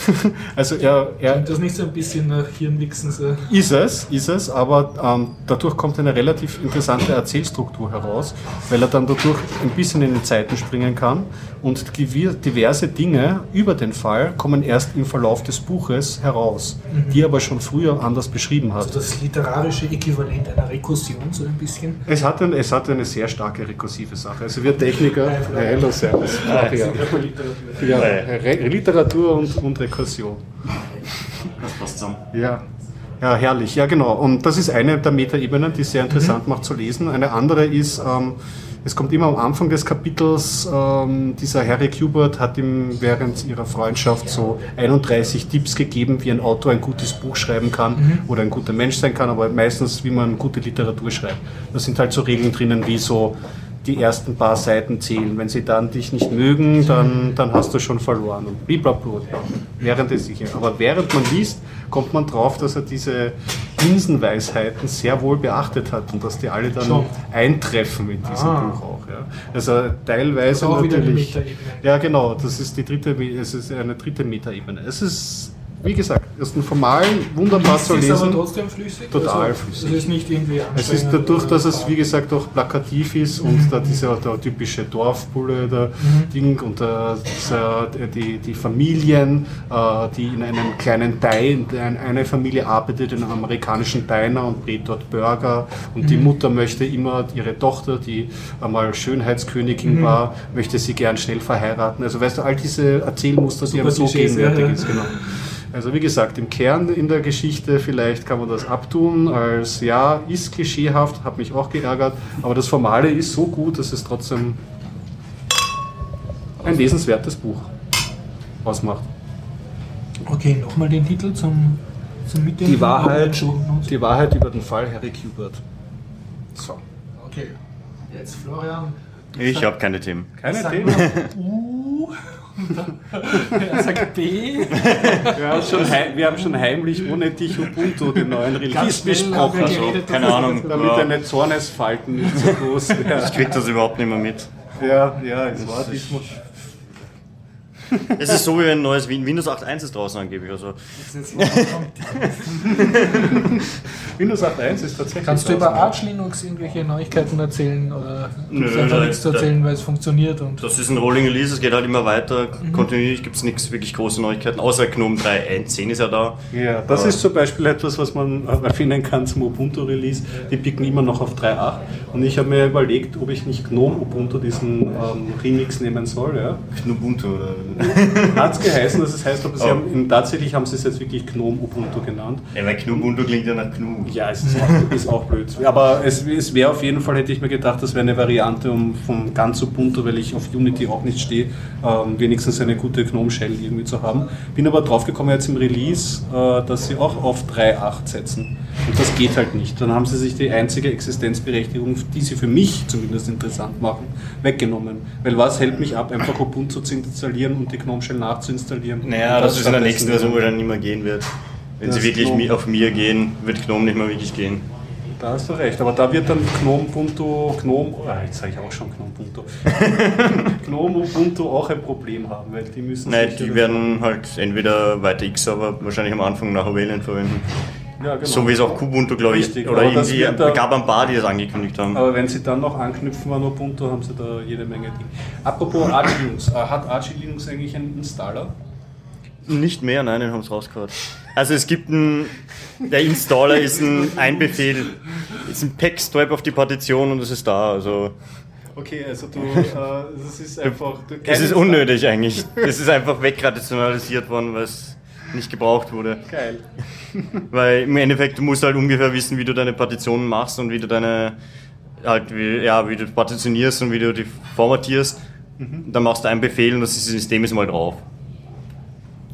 Also er, er Klingt das nicht so ein bisschen nach Hirnwichsen? So? ist es, ist es, aber ähm, dadurch kommt eine relativ interessante Erzählstruktur heraus, weil er dann dadurch ein bisschen in die Zeiten springen kann und diverse Dinge über den Fall kommen erst im Verlauf des Buches heraus, die er aber schon früher anders beschrieben hat. Also das literarische Äquivalent einer Rekursion, so ein bisschen? Es hat, ein, es hat eine sehr starke rekursive Sache. Also wir Techniker, hello, servus. Ja, Literatur und, und Rekursion. Das passt zusammen. Ja. Ja, herrlich. Ja, genau. Und das ist eine der Metaebenen, die sehr interessant macht zu lesen. Eine andere ist, ähm, es kommt immer am Anfang des Kapitels, ähm, dieser Harry Kubert hat ihm während ihrer Freundschaft so 31 Tipps gegeben, wie ein Autor ein gutes Buch schreiben kann oder ein guter Mensch sein kann, aber meistens, wie man gute Literatur schreibt. Da sind halt so Regeln drinnen wie so, die ersten paar Seiten zählen. Wenn sie dann dich nicht mögen, dann, dann hast du schon verloren. Und blablabla. Während es sich, aber während man liest, kommt man drauf, dass er diese Binsenweisheiten sehr wohl beachtet hat und dass die alle dann Schon. eintreffen in diesem Ah. Buch auch. Ja. Also teilweise natürlich. Ja, genau. Das ist die dritte, es ist eine dritte Metaebene. Es ist, wie gesagt, erst ein formalen, wunderbar zu ist aber lesen. trotzdem flüssig. Total also, flüssig. Es ist nicht irgendwie Es ist dadurch, dass es wie gesagt auch plakativ ist und da dieser der typische Dorfbulle, der Ding und der, dieser, die, die Familien, äh, die in einem kleinen Diner, eine Familie arbeitet in einem amerikanischen Diner und brät dort Burger und die Mutter möchte immer ihre Tochter, die einmal Schönheitskönigin war, möchte sie gern schnell verheiraten. Also weißt du, all diese Erzählmuster, die aber so gegenwärtig ist, genau. Also wie gesagt, im Kern in der Geschichte vielleicht kann man das abtun als ja, ist klischeehaft, hat mich auch geärgert, aber das Formale ist so gut, dass es trotzdem ein lesenswertes Buch ausmacht. Okay, nochmal den Titel zum, zum Mitdenken. Die Wahrheit, die Wahrheit über den Fall Harry Kubert. So. Okay, jetzt Florian. Ich habe keine Themen. Keine Themen. U. und dann- Er sagt B. Wir haben, schon wir haben schon heimlich ohne dich Ubuntu den neuen Release besprochen, Also, keine Ahnung. damit Ja, deine Zornesfalten nicht so groß werden. ich krieg das überhaupt nicht mehr mit. Ja, ja, es war diesmal. Es ist so wie ein neues Win Windows 8.1 ist draußen angeblich. Also, Windows 8.1 ist tatsächlich. Kannst du über. Arch Linux irgendwelche Neuigkeiten erzählen oder Nö, einfach da- nichts zu da- erzählen, weil es funktioniert und das ist ein Rolling Release, es geht halt immer weiter. Kontinuierlich gibt es nichts wirklich große Neuigkeiten, außer GNOME 3.1.10 ist ja da. Ja, das Aber- ist zum Beispiel etwas, was man erfinden kann zum Ubuntu-Release. Die picken immer noch auf 3.8. Und ich habe mir überlegt, ob ich nicht GNOME Ubuntu diesen ähm, Remix nehmen soll. Ja. Ubuntu oder. Hat es geheißen, dass es heißt, aber sie Oh. haben, tatsächlich haben sie es jetzt wirklich GNOME Ubuntu genannt. Ja, weil Ubuntu klingt ja nach GNU. Ja, es ist auch, ist auch blöd. Aber es, es wäre auf jeden Fall, hätte ich mir gedacht, das wäre eine Variante um vom ganz Ubuntu, weil ich auf Unity auch nicht stehe, ähm, wenigstens eine gute GNOME-Shell irgendwie zu haben. Bin aber draufgekommen jetzt im Release, äh, dass sie auch auf 3.8 setzen. Und das geht halt nicht. Dann haben sie sich die einzige Existenzberechtigung, die sie für mich zumindest interessant machen, weggenommen. Weil was hält mich ab, einfach Ubuntu zu installieren und die GNOME-Shell nachzuinstallieren? Naja, Und das ist in der nächsten Version dann nicht mehr gehen wird. Wenn Das sie wirklich GNOME. auf mir gehen, wird GNOME nicht mehr wirklich gehen. Da hast du recht, aber da wird dann GNOME Ubuntu, GNOME, ah, jetzt sage ich auch schon GNOME Ubuntu, GNOME Ubuntu auch ein Problem haben, weil die müssen Nein, die das- werden halt entweder weiter X-Server wahrscheinlich am Anfang nach Variant verwenden. Ja, genau. So wie es auch Kubuntu, glaube ich, Richtig, oder irgendwie, gab ein paar, die das angekündigt haben. Aber wenn sie dann noch anknüpfen an Ubuntu, haben sie da jede Menge Dinge. Apropos Arch Linux, äh, hat Arch Linux eigentlich einen Installer? Nicht mehr, nein, den haben sie rausgehört. Also es gibt ein, der Installer ist ein, ein Befehl, ist ein Packstrap auf die Partition und es ist da. Also Okay, also du, äh, das ist einfach... Du, es ist unnötig eigentlich. Es ist einfach wegrationalisiert worden, weil es nicht gebraucht wurde. Geil. Weil im Endeffekt, du musst halt ungefähr wissen, wie du deine Partitionen machst und wie du deine, halt, wie, ja, wie du partitionierst und wie du die formatierst. Dann machst du einen Befehl und das System ist mal drauf.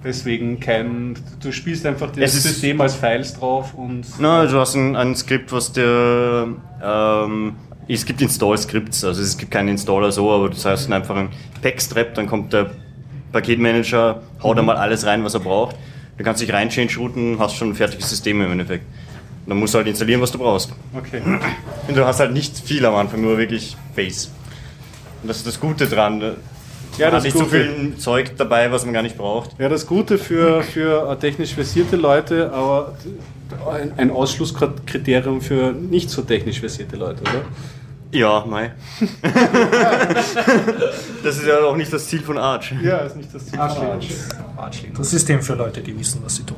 Deswegen kein... Du spielst einfach das ist- System als Files drauf und... Na, du hast ein, ein Skript, was dir. Ähm, es gibt Install-Skripts, also es gibt keinen Installer so, aber das heißt einfach ein Packstrap, dann kommt der Paketmanager, haut da mal alles rein, was er braucht. Du kannst dich rein change routen, hast schon ein fertiges System im Endeffekt. Dann musst du halt installieren, was du brauchst. Okay. Und du hast halt nicht viel am Anfang, nur wirklich Base. Und das ist das Gute dran. Ja, das hat nicht so viel Zeug dabei, was man gar nicht braucht. Ja, das Gute für, für technisch versierte Leute, aber ein, ein Ausschlusskriterium für nicht so technisch versierte Leute, oder? Ja, Mai. das ist ja auch nicht das Ziel von Arch. Ja, ist nicht das Ziel. Arch Linux. Das System für Leute, die wissen, was sie tun.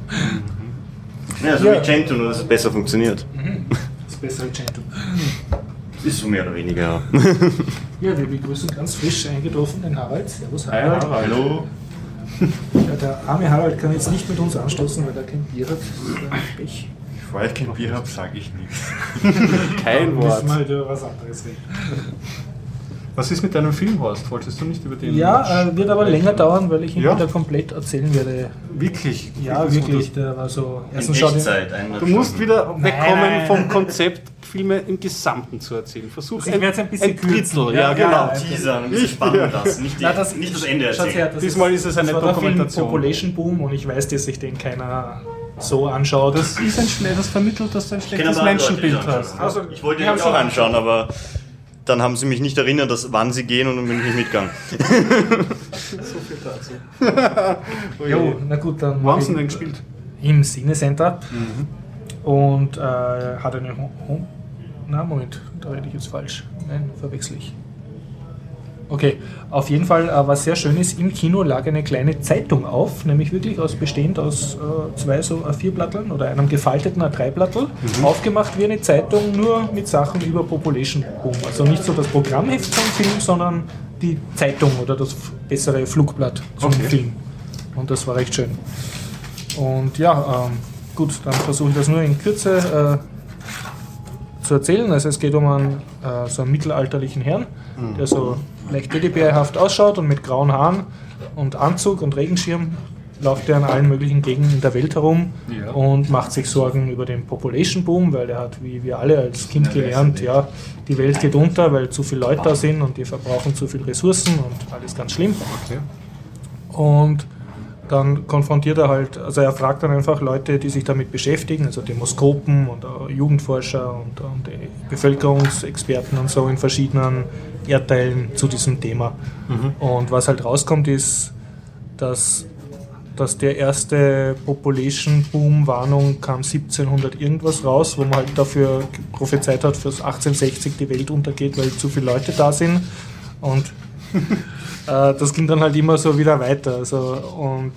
Ja, so Ja. wie Gentoo, nur dass es besser funktioniert. Das bessere Gentoo. Ist so mehr oder weniger. ja. Ja, wir begrüßen ganz frisch eingetroffen den Harald. Servus Hi, Harald. Harald. Hallo. Ja, der arme Harald kann jetzt nicht mit uns anstoßen, weil er kein Bier hat. Das ist ein Pech. Bevor ich kein Bier habe, sage ich nichts. Kein Müssen wir Wort. halt über was anderes reden. Was ist mit deinem Film, Horst? Wolltest du nicht über den Ja, äh, wird aber länger dauern, weil ich ihn Ja. wieder komplett erzählen werde. Wirklich? Ja, Das- wirklich, der war so. In Erstens ihn- Echtzeit. Du musst wieder wegkommen nein. vom Konzept, Filme im Gesamten zu erzählen. Versuch es ein bisschen Drittel. kürzen. Ja, Ja, genau. ja. Teasern, ein bisschen spannend lassen. Nicht, die, Na, das, nicht das Ende erzählen. her, das Diesmal ist es eine das war der Film Dokumentation. Population Boom und ich weiß, dass sich den keiner so anschaut. Das ist ein schle- das vermittelt, dass du ein schlechtes die Menschenbild hast. Also, ich wollte ihn auch schon anschauen, aber dann haben sie mich nicht erinnert, dass, wann sie gehen und dann bin ich nicht mitgegangen. Jo, na gut, dann. Wo haben sie denn gespielt? Im Cinecenter. Und äh, hat eine Home. Na, Moment, da rede ich jetzt falsch. Nein, verwechsel ich. Okay, auf jeden Fall, äh, was sehr schön ist, im Kino lag eine kleine Zeitung auf, nämlich wirklich aus bestehend aus äh, zwei so A4-Blatteln oder einem gefalteten A3-Blattel, aufgemacht wie eine Zeitung, nur mit Sachen über Population Boom. Also nicht so das Programmheft vom Film, sondern die Zeitung oder das bessere Flugblatt zum Okay. Film. Und das war recht schön. Und ja, ähm, gut, dann versuche ich das nur in Kürze äh, zu erzählen. Also es geht um einen, äh, so einen mittelalterlichen Herrn, der so leicht teddybärhaft ausschaut und mit grauen Haaren und Anzug und Regenschirm läuft er in allen möglichen Gegenden der Welt herum Ja. und macht sich Sorgen über den Population Boom, weil er hat, wie wir alle als Kind gelernt, ja, die Welt geht unter, weil zu viele Leute da sind und die verbrauchen zu viel Ressourcen und alles ganz schlimm. Okay. Und dann konfrontiert er halt, also er fragt dann einfach Leute, die sich damit beschäftigen, also Demoskopen und auch Jugendforscher und, und äh, Bevölkerungsexperten und so in verschiedenen Erdteilen zu diesem Thema. Und was halt rauskommt, ist, dass, dass der erste Population Boom Warnung kam 1700 irgendwas raus, wo man halt dafür prophezeit hat, fürs 1860 die Welt untergeht, weil zu viele Leute da sind. Und äh, das ging dann halt immer so wieder weiter. Also, und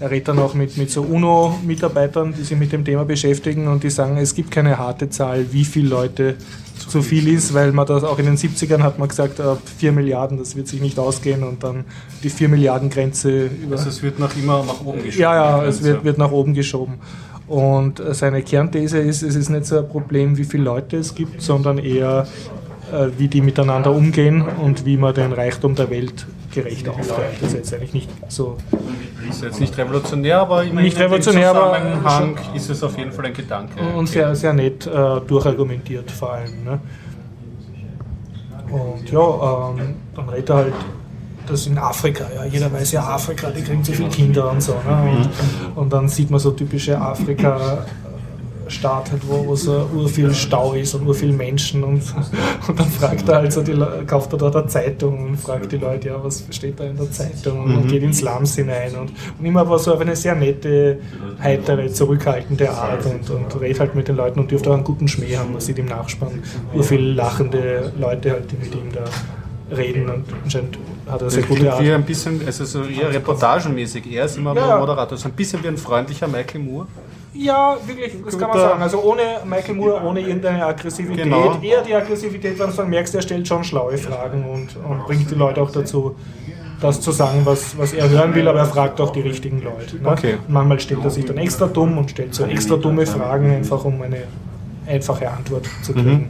er redet dann auch mit, mit so UNO-Mitarbeitern, die sich mit dem Thema beschäftigen und die sagen, es gibt keine harte Zahl, wie viele Leute zu viel ist, weil man das auch in den 70ern hat man gesagt, ab 4 Milliarden, das wird sich nicht ausgehen und dann die 4 Milliarden Grenze über. Also es wird nach immer nach oben geschoben. Ja, ja, es Grenze. wird, wird nach oben geschoben. Und äh, seine Kernthese ist, es ist nicht so ein Problem, wie viele Leute es gibt, sondern eher, äh, wie die miteinander umgehen und wie man den Reichtum der Welt gerecht aufteilt. Das ist jetzt eigentlich nicht so. Ist jetzt nicht revolutionär, aber immerhin Nicht revolutionär, aber Zusammenhang ist es auf jeden Fall ein Gedanke. Und sehr, sehr nett äh, durchargumentiert vor allem. Ne? Und ja, ähm, dann redet er halt, das in Afrika, ja, jeder weiß ja Afrika, die kriegen zu viele Kinder und so. Ne? Und, und dann sieht man so typische Afrika. Staat, halt, wo, wo so urviel Stau ist und urviel Menschen und, und dann fragt er halt so, die, kauft er dort eine Zeitung und fragt die Leute, ja, was steht da in der Zeitung und geht ins Slums hinein und, und immer aber so auf eine sehr nette, heitere, zurückhaltende Art und, und redet halt mit den Leuten und dürfte auch einen guten Schmäh haben, man sieht im Nachspann urviel lachende Leute halt, die mit ihm da reden und anscheinend hat er Das sehr klingt gute Art. wie ein bisschen, also so eher reportagenmäßig. Er ist immer Ja. Moderator. So ein bisschen wie ein freundlicher Michael Moore. Ja, wirklich, das kann man Guter- sagen. Also ohne Michael Moore, ohne irgendeine Aggressivität. Genau. Eher die Aggressivität, wenn du dann merkst, er stellt schon schlaue Fragen und, und bringt die Leute auch dazu, das zu sagen, was, was er hören will, aber er fragt auch die richtigen Leute. Ne? Okay. Manchmal stellt er sich dann extra dumm und stellt so extra dumme Fragen, einfach um eine einfache Antwort zu kriegen.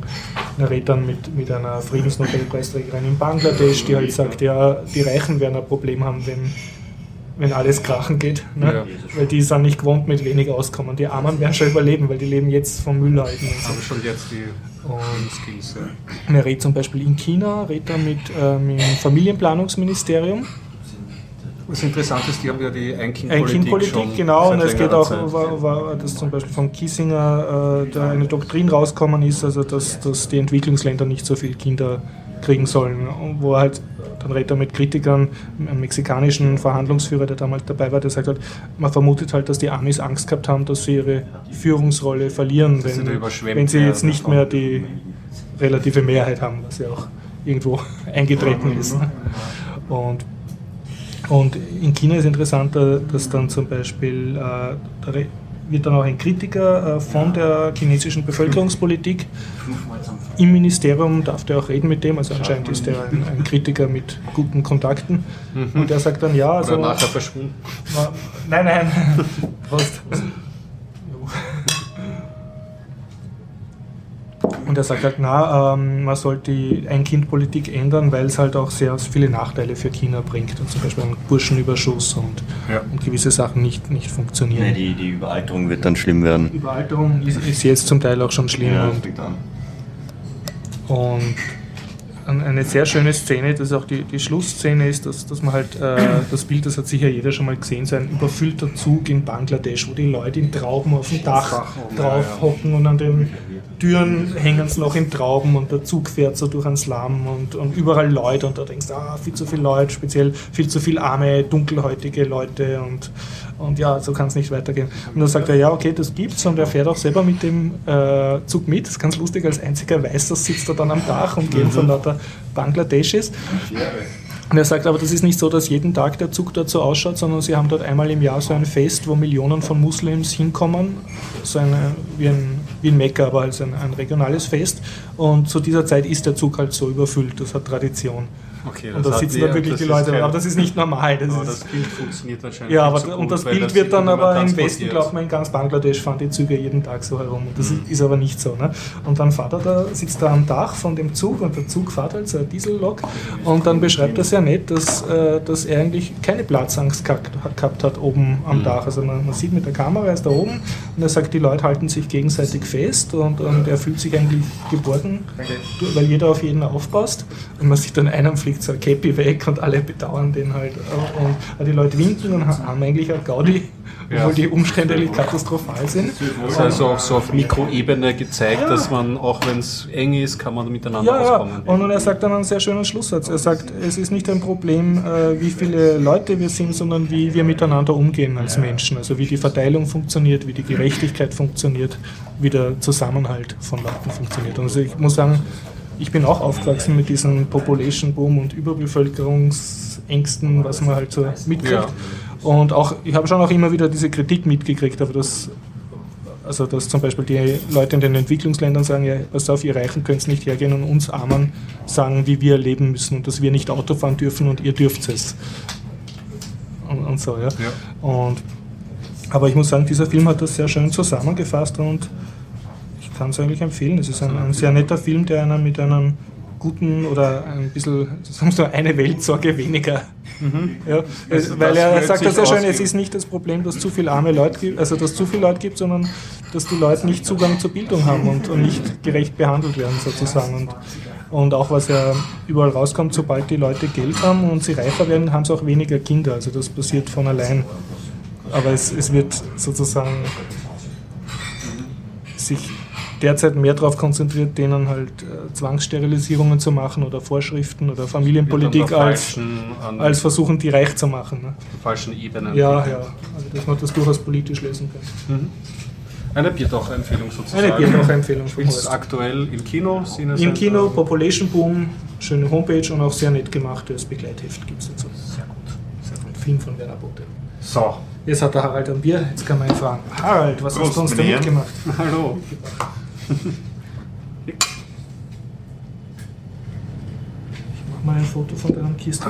Er redet dann mit, mit einer Friedensnobelpreisträgerin in Bangladesch, die halt sagt, ja, die Reichen werden ein Problem haben, wenn, wenn alles krachen geht. Ne? Ja. Weil die sind nicht gewohnt mit wenig auskommen. Die Armen werden schon überleben, weil die leben jetzt vom Müll halten. Und so. Haben schon jetzt die Und Skills. Ja. er redet zum Beispiel in China, redet er mit ähm, im Familienplanungsministerium. Was interessant ist, die haben ja die Ein-Kind-Politik Ein-Kind-Politik, schon genau. Und es geht auch, war, war, dass zum Beispiel von Kissinger äh, da eine Doktrin rausgekommen ist, also dass, dass die Entwicklungsländer nicht so viele Kinder kriegen sollen. Wo halt, dann redet er mit Kritikern, einem mexikanischen Verhandlungsführer, der damals dabei war, der sagt halt, man vermutet halt, dass die Amis Angst gehabt haben, dass sie ihre Führungsrolle verlieren, sie wenn, überschwemmt wenn sie jetzt nicht mehr die relative Mehrheit haben, was ja auch irgendwo eingetreten ist. Und und in China ist interessant, äh, dass dann zum Beispiel, äh, wird dann auch ein Kritiker äh, von der chinesischen Bevölkerungspolitik im Ministerium, darf der auch reden mit dem, also anscheinend ist er ein, ein Kritiker mit guten Kontakten. Und der sagt dann, ja, also... Oder nachher verschwunden. Nein, nein. Prost. Der sagt halt, na, ähm, man sollte die Ein-Kind-Politik ändern, weil es halt auch sehr viele Nachteile für China bringt. Und zum Beispiel einen Burschenüberschuss und, Ja. und gewisse Sachen nicht, nicht funktionieren. Nee, die, die Überalterung wird dann schlimm werden. Überalterung ist, ist jetzt zum Teil auch schon schlimm. Ja, und an. Und eine sehr schöne Szene, das ist auch die, die Schlussszene ist, dass, dass man halt äh, das Bild, das hat sicher jeder schon mal gesehen, so ein überfüllter Zug in Bangladesch, wo die Leute in Trauben auf dem Dach Dach oben, drauf hocken und an den Türen hängen sie noch in Trauben und der Zug fährt so durch einen Slum und, und überall Leute und da denkst du, ah, viel zu viele Leute, speziell viel zu viel arme, dunkelhäutige Leute und, und ja, so kann es nicht weitergehen. Und dann sagt er, ja, okay, das gibt's und er fährt auch selber mit dem äh, Zug mit. Das ist ganz lustig, als einziger Weißer sitzt er dann am Dach und geht von lauter Bangladeschis. Und er sagt aber, das ist nicht so, dass jeden Tag der Zug dort so ausschaut, sondern sie haben dort einmal im Jahr so ein Fest, wo Millionen von Muslims hinkommen. So eine, wie, ein, wie ein Mekka, aber als ein, ein regionales Fest. Und zu dieser Zeit ist der Zug halt so überfüllt. Das hat Tradition. Okay, Und da sitzen die- da wirklich das die Leute. kein- aber das ist nicht normal. Das aber ist, das Bild funktioniert wahrscheinlich ja, nicht aber so und gut, das weil Bild das wird dann aber im. Westen, glaubt man, in ganz Bangladesch fahren die Züge jeden Tag so herum. Und das Mhm. ist aber nicht so. Ne? Und dann fährt er da, sitzt er am Dach von dem Zug und der Zug fährt halt so eine Diesellok. Und dann beschreibt er sehr nett, dass, äh, dass er eigentlich keine Platzangst gehabt, hat oben Mhm. am Dach. Also man, man sieht mit der Kamera, er ist da oben und er sagt, die Leute halten sich gegenseitig fest und, und er fühlt sich eigentlich geborgen, weil jeder auf jeden aufpasst. Und man sieht dann einem fliegt so ein Käppi weg und alle bedauern den halt. Und die Leute winken und haben eigentlich eine Gaudi, Ja. obwohl die Umstände katastrophal sind. Das ist also auch so auf Mikroebene gezeigt, Ja. dass man, auch wenn es eng ist, kann man miteinander Ja, ja. auskommen. Und, und er sagt dann einen sehr schönen Schlusssatz. Er sagt, es ist nicht ein Problem, äh, wie viele Leute wir sind, sondern wie wir miteinander umgehen als Menschen. Also wie die Verteilung funktioniert, wie die Gerechtigkeit funktioniert, wie der Zusammenhalt von Leuten funktioniert. Und also ich muss sagen, ich bin auch aufgewachsen mit diesem Population Boom und Überbevölkerungsängsten, was man halt so mitkriegt. Ja. Und auch, ich habe schon auch immer wieder diese Kritik mitgekriegt, aber das also dass zum Beispiel die Leute in den Entwicklungsländern sagen, ja, pass auf, ihr Reichen könnt nicht hergehen und uns Armen sagen, wie wir leben müssen und dass wir nicht Auto fahren dürfen und ihr dürft es. Und, und so, ja. Und, aber ich muss sagen, dieser Film hat das sehr schön zusammengefasst und kann es eigentlich empfehlen. Es ist ein, ein sehr netter Film, der einen mit einem guten oder ein bisschen, wir mal, eine Weltsorge weniger. Ja, Also weil er sagt das sehr schön, es ist nicht das Problem, dass zu viele arme Leute gibt, also dass zu viele Leute gibt, sondern dass die Leute nicht Zugang zur Bildung haben und, und nicht gerecht behandelt werden sozusagen. Und, und auch was ja überall rauskommt, sobald die Leute Geld haben und sie reicher werden, haben sie auch weniger Kinder. Also das passiert von allein. Aber es, es wird sozusagen sich derzeit mehr darauf konzentriert, denen halt äh, Zwangssterilisierungen zu machen oder Vorschriften oder Familienpolitik als, falschen, als versuchen, die reich zu machen. Ne? falschen Ebene. Ja, ja. Also dass man das durchaus politisch lesen kann. Eine Biertaucher-Empfehlung sozusagen. Eine Biertaucher-Empfehlung von Ist Horst. aktuell im Kino. Im Center. Kino, Population Boom, schöne Homepage und auch sehr nett gemachtes Begleitheft gibt es dazu. Sehr gut. Sehr gut. Film von Werner Bote. So, Jetzt hat der Harald ein Bier, jetzt kann man ihn fragen. Harald, was hast Prost, du uns da meine Herren. hallo. Mach mal ein Foto von deinem Kiste.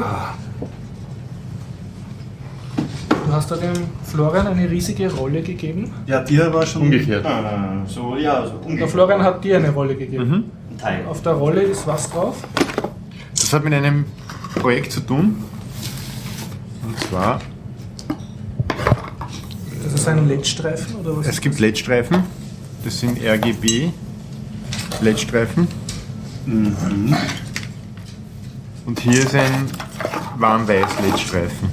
Du hast da dem Florian eine riesige Rolle gegeben. Ja, dir war schon Umgekehrt. Ah, so, ja, so Der ungefähr. Florian hat dir eine Rolle gegeben. Ein Teil. Auf der Rolle ist was drauf? Das hat mit einem Projekt zu tun. Und zwar, Das ist ein LED-Streifen oder was? es gibt LED-Streifen. Das sind RGB LED-Streifen. Und hier ist ein warm-weiß LED-Streifen.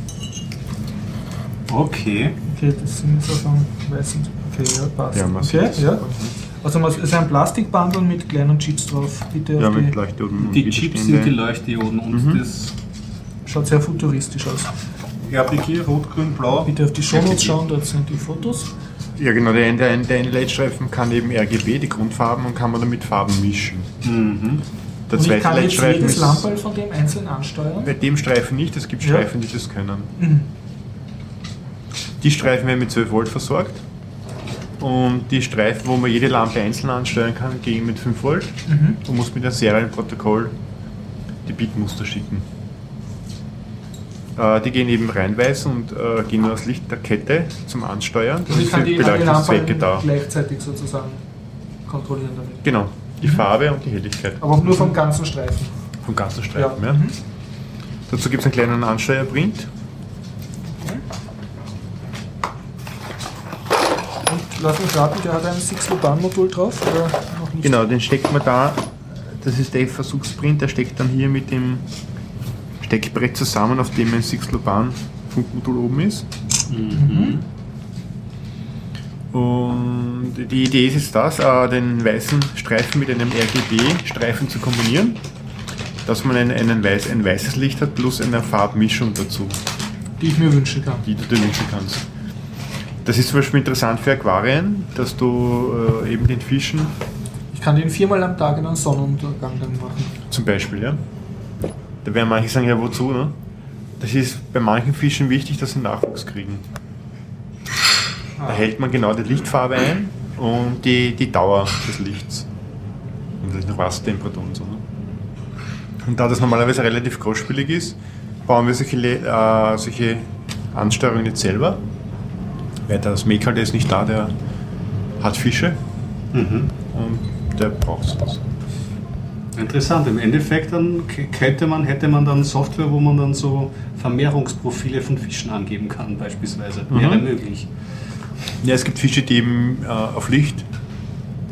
Okay. Okay, das sind jetzt auf einem weißen. Okay, ja, passt. Ja, man okay, sieht's. ja. Also man- es ist ein Plastikbandel mit kleinen Chips drauf. Bitte Ja, auf mit die, Leuchtdioden und Die Chips sind die Leuchtdioden und das schaut sehr futuristisch aus. RPG, Rot, Grün, Blau. Bitte auf die Shownotes schauen, dort sind die Fotos. Ja, genau. Der, der, der eine LED-Streifen kann eben RGB, die Grundfarben, und kann man damit Farben mischen. Der Und ich kann jetzt jedes ist Lampe von dem einzeln ansteuern. bei dem Streifen nicht. Es gibt Ja. Streifen, die das können. Die Streifen werden mit 12 Volt versorgt. Und die Streifen, wo man jede Lampe einzeln ansteuern kann, gehen mit 5 Volt. und muss mit einem Serienprotokoll die Bitmuster schicken. Äh, die gehen eben reinweis und äh, gehen nur das Licht der Kette zum Ansteuern. Also ich kann für Beleuchtungszwecke da. gleichzeitig sozusagen kontrollieren damit. Genau. die Farbe und die Helligkeit. Aber nur vom ganzen Streifen. Vom ganzen Streifen, ja. Mhm. Dazu gibt es einen kleinen Ansteuerprint. Und lass mich raten, der hat ein Six-Luban-Modul drauf, oder noch nicht? Genau, den steckt man da, das ist der Versuchsprint, der steckt dann hier mit dem Steckbrett zusammen, auf dem ein Six-Luban Funkmodul oben ist. Und die Idee ist jetzt das, äh, den weißen Streifen mit einem RGB-Streifen zu kombinieren, dass man einen, einen weiß, ein weißes Licht hat plus eine Farbmischung dazu, Die ich mir wünschen kann. die du dir wünschen kannst. Das ist zum Beispiel interessant für Aquarien, dass du äh, eben den Fischen Ich kann den viermal am Tag in einen Sonnenuntergang dann machen. Zum Beispiel, ja. Da werden manche sagen, ja wozu, ne? Das ist bei manchen Fischen wichtig, dass sie Nachwuchs kriegen. Da hält man genau die Lichtfarbe ein und die, die Dauer des Lichts. Und natürlich noch Wassertemperatur und so. Ne? Und da das normalerweise relativ kostspielig ist, bauen wir solche, äh, solche Ansteuerungen jetzt selber. Weil das Maker, der ist nicht da, der hat Fische und der braucht sowas. Interessant. Im Endeffekt dann könnte man, hätte man dann Software, wo man dann so Vermehrungsprofile von Fischen angeben kann, beispielsweise. Wäre möglich. Ja, es gibt Fische, die eben äh, auf Licht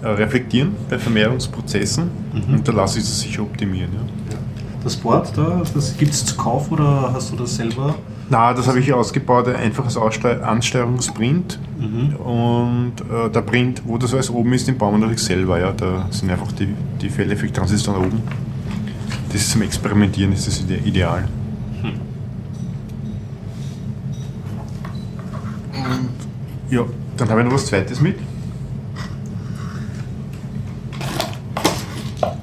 äh, reflektieren bei Vermehrungsprozessen und da lasse ich es sicher optimieren. Ja. Das Board da, das gibt es zu kaufen oder hast du das selber? Na, das habe ich ausgebaut, ein einfaches Ansteuerungsprint und äh, der Print, wo das alles oben ist, den bauen wir natürlich selber. Ja. Da sind einfach die, die Felleffekt-Transistoren oben. Das ist zum Experimentieren ist das ide ideal. Und ja, dann habe ich noch was Zweites mit.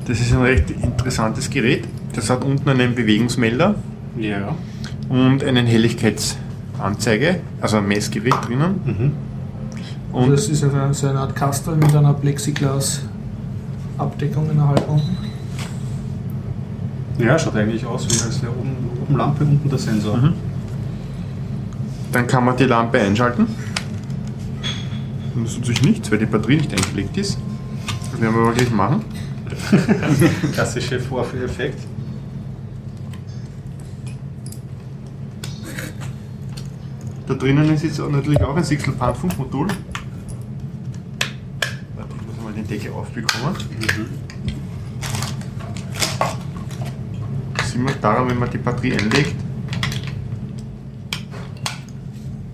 Das ist ein recht interessantes Gerät. Das hat unten einen Bewegungsmelder Ja. und einen Helligkeitsanzeige, also ein Messgerät drinnen. Und das ist eine, so eine Art Kastel mit einer Plexiglas-Abdeckung in der Halbung. Ja, schaut eigentlich aus wie als wäre oben, oben Lampe, unten der Sensor. Mhm. dann kann man die Lampe einschalten. Und das tut sich nichts, weil die Batterie nicht eingelegt ist. Das werden wir aber gleich machen. Klassische Vorführeffekt. Da drinnen ist jetzt natürlich auch ein Sixel-Pan 5 Modul. Warte, ich muss mal den Deckel aufbekommen. Sieht man daran, wenn man die Batterie einlegt,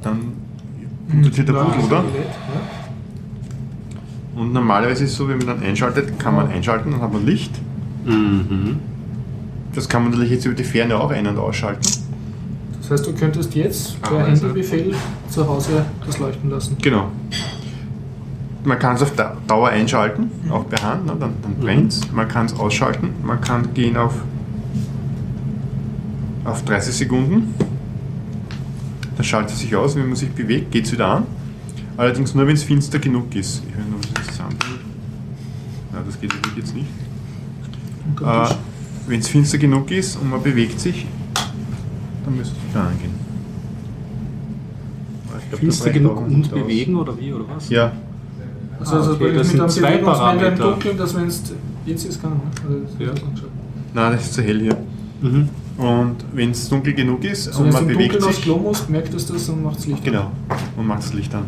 dann produziert der Boden, oder? Und normalerweise ist es so, wenn man dann einschaltet, kann man einschalten, dann hat man Licht. Mhm. Das kann man natürlich jetzt über die Ferne auch ein- und ausschalten. Das heißt, du könntest jetzt per Ah. Handelbefehl zu Hause das leuchten lassen. Genau. Man kann es auf Da- Dauer einschalten, auch per Hand, ne? dann, dann brennt es. Man kann es ausschalten, man kann gehen auf, auf 30 Sekunden. Dann schaltet es sich aus, wenn man sich bewegt, geht es wieder an. Allerdings nur, wenn es finster genug ist. Ich weiß nicht, ob das Ja, das geht natürlich jetzt nicht. Äh, wenn es finster genug ist und man bewegt sich, dann müsste es wieder angehen. Glaub, Finster reicht genug und bewegen oder wie oder was? Ja, also, Ah, also okay, das mit einem sind zwei Bewegungsmelder im Parameter. Dunkeln, dass wenn es jetzt ist, kann man. Also, das Ja. nein, das ist zu hell hier. Mhm. Und wenn es dunkel genug ist So, und wenn es man im bewegt Dunkeln sich, Klo muss, merkt es das und macht das Licht an. genau, und macht das Licht an.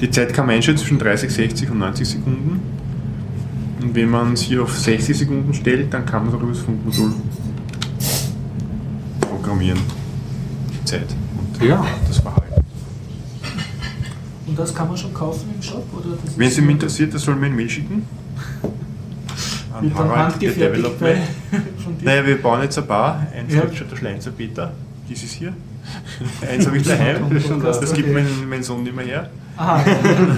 Die Zeit kann man einstellen zwischen 30, 60 und 90 Sekunden. Und wenn man es hier auf 60 Sekunden stellt, dann kann man es auch über das Funkmodul programmieren. Die Zeit. Und Ja. das Verhalten. Und das kann man schon kaufen im Shop? Oder das Wenn Sie mich interessiert, das soll mir ein Mail schicken. An dann Harald, dir? Naja, wir bauen jetzt ein paar. Eins Ja. kriegt schon der Schleinzer Peter. Dieses hier. Eins habe ich daheim. Das Das, das, gibt okay. mein, mein Sohn nicht mehr her. Aha,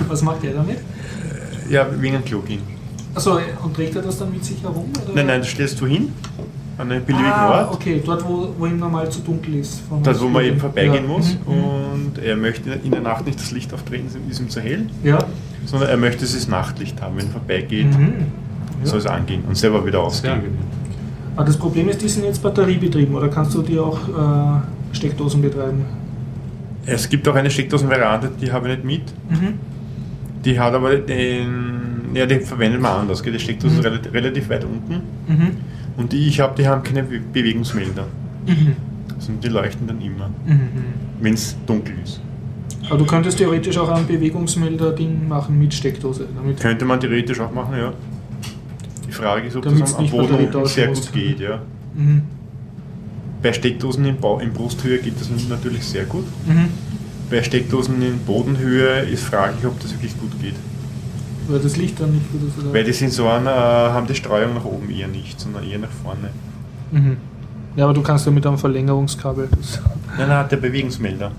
was macht der damit? Ja, wegen einem Klogin. Achso, und trägt er das dann mit sich herum? Oder? Nein, nein, das stellst du hin. An einem beliebigen ah, Ort. okay, dort wo, wo ihm normal zu dunkel ist. Dort, wo man eben vorbeigehen ja. muss. Mhm, mhm. Und er möchte in der Nacht nicht das Licht auftreten, es ist ihm zu hell. Ja. Sondern er möchte das Nachtlicht haben. Wenn er vorbeigeht, Mhm. Ja. soll es angehen und selber wieder ausgehen. Aber das Problem ist, die sind jetzt batteriebetrieben oder kannst du die auch äh, Steckdosen betreiben? Es gibt auch eine Steckdosenvariante, die habe ich nicht mit. Mhm. Die hat aber den, Ja, die verwendet man anders. Gell? Die Steckdose ist relativ, relativ weit unten. Mhm. Und die ich habe, die haben keine Be- Bewegungsmelder. Mhm. Also die leuchten dann immer, Mhm. wenn es dunkel ist. Aber du könntest theoretisch auch ein Bewegungsmelder-Ding machen mit Steckdose. Damit Könnte man theoretisch auch machen, ja. Die Frage ist, ob Damit's das am, Boden unten sehr gut geht, ja. mhm. Bei Steckdosen in, Bau, in Brusthöhe geht das natürlich sehr gut. Mhm. Bei Steckdosen in Bodenhöhe ist fraglich, ob das wirklich gut geht. Weil das Licht dann nicht gut ist. Oder? Weil die Sensoren äh, haben die Streuung nach oben eher nicht, sondern eher nach vorne. Mhm. Ja, aber du kannst ja mit einem Verlängerungskabel. Das Nein, nein, der Bewegungsmelder.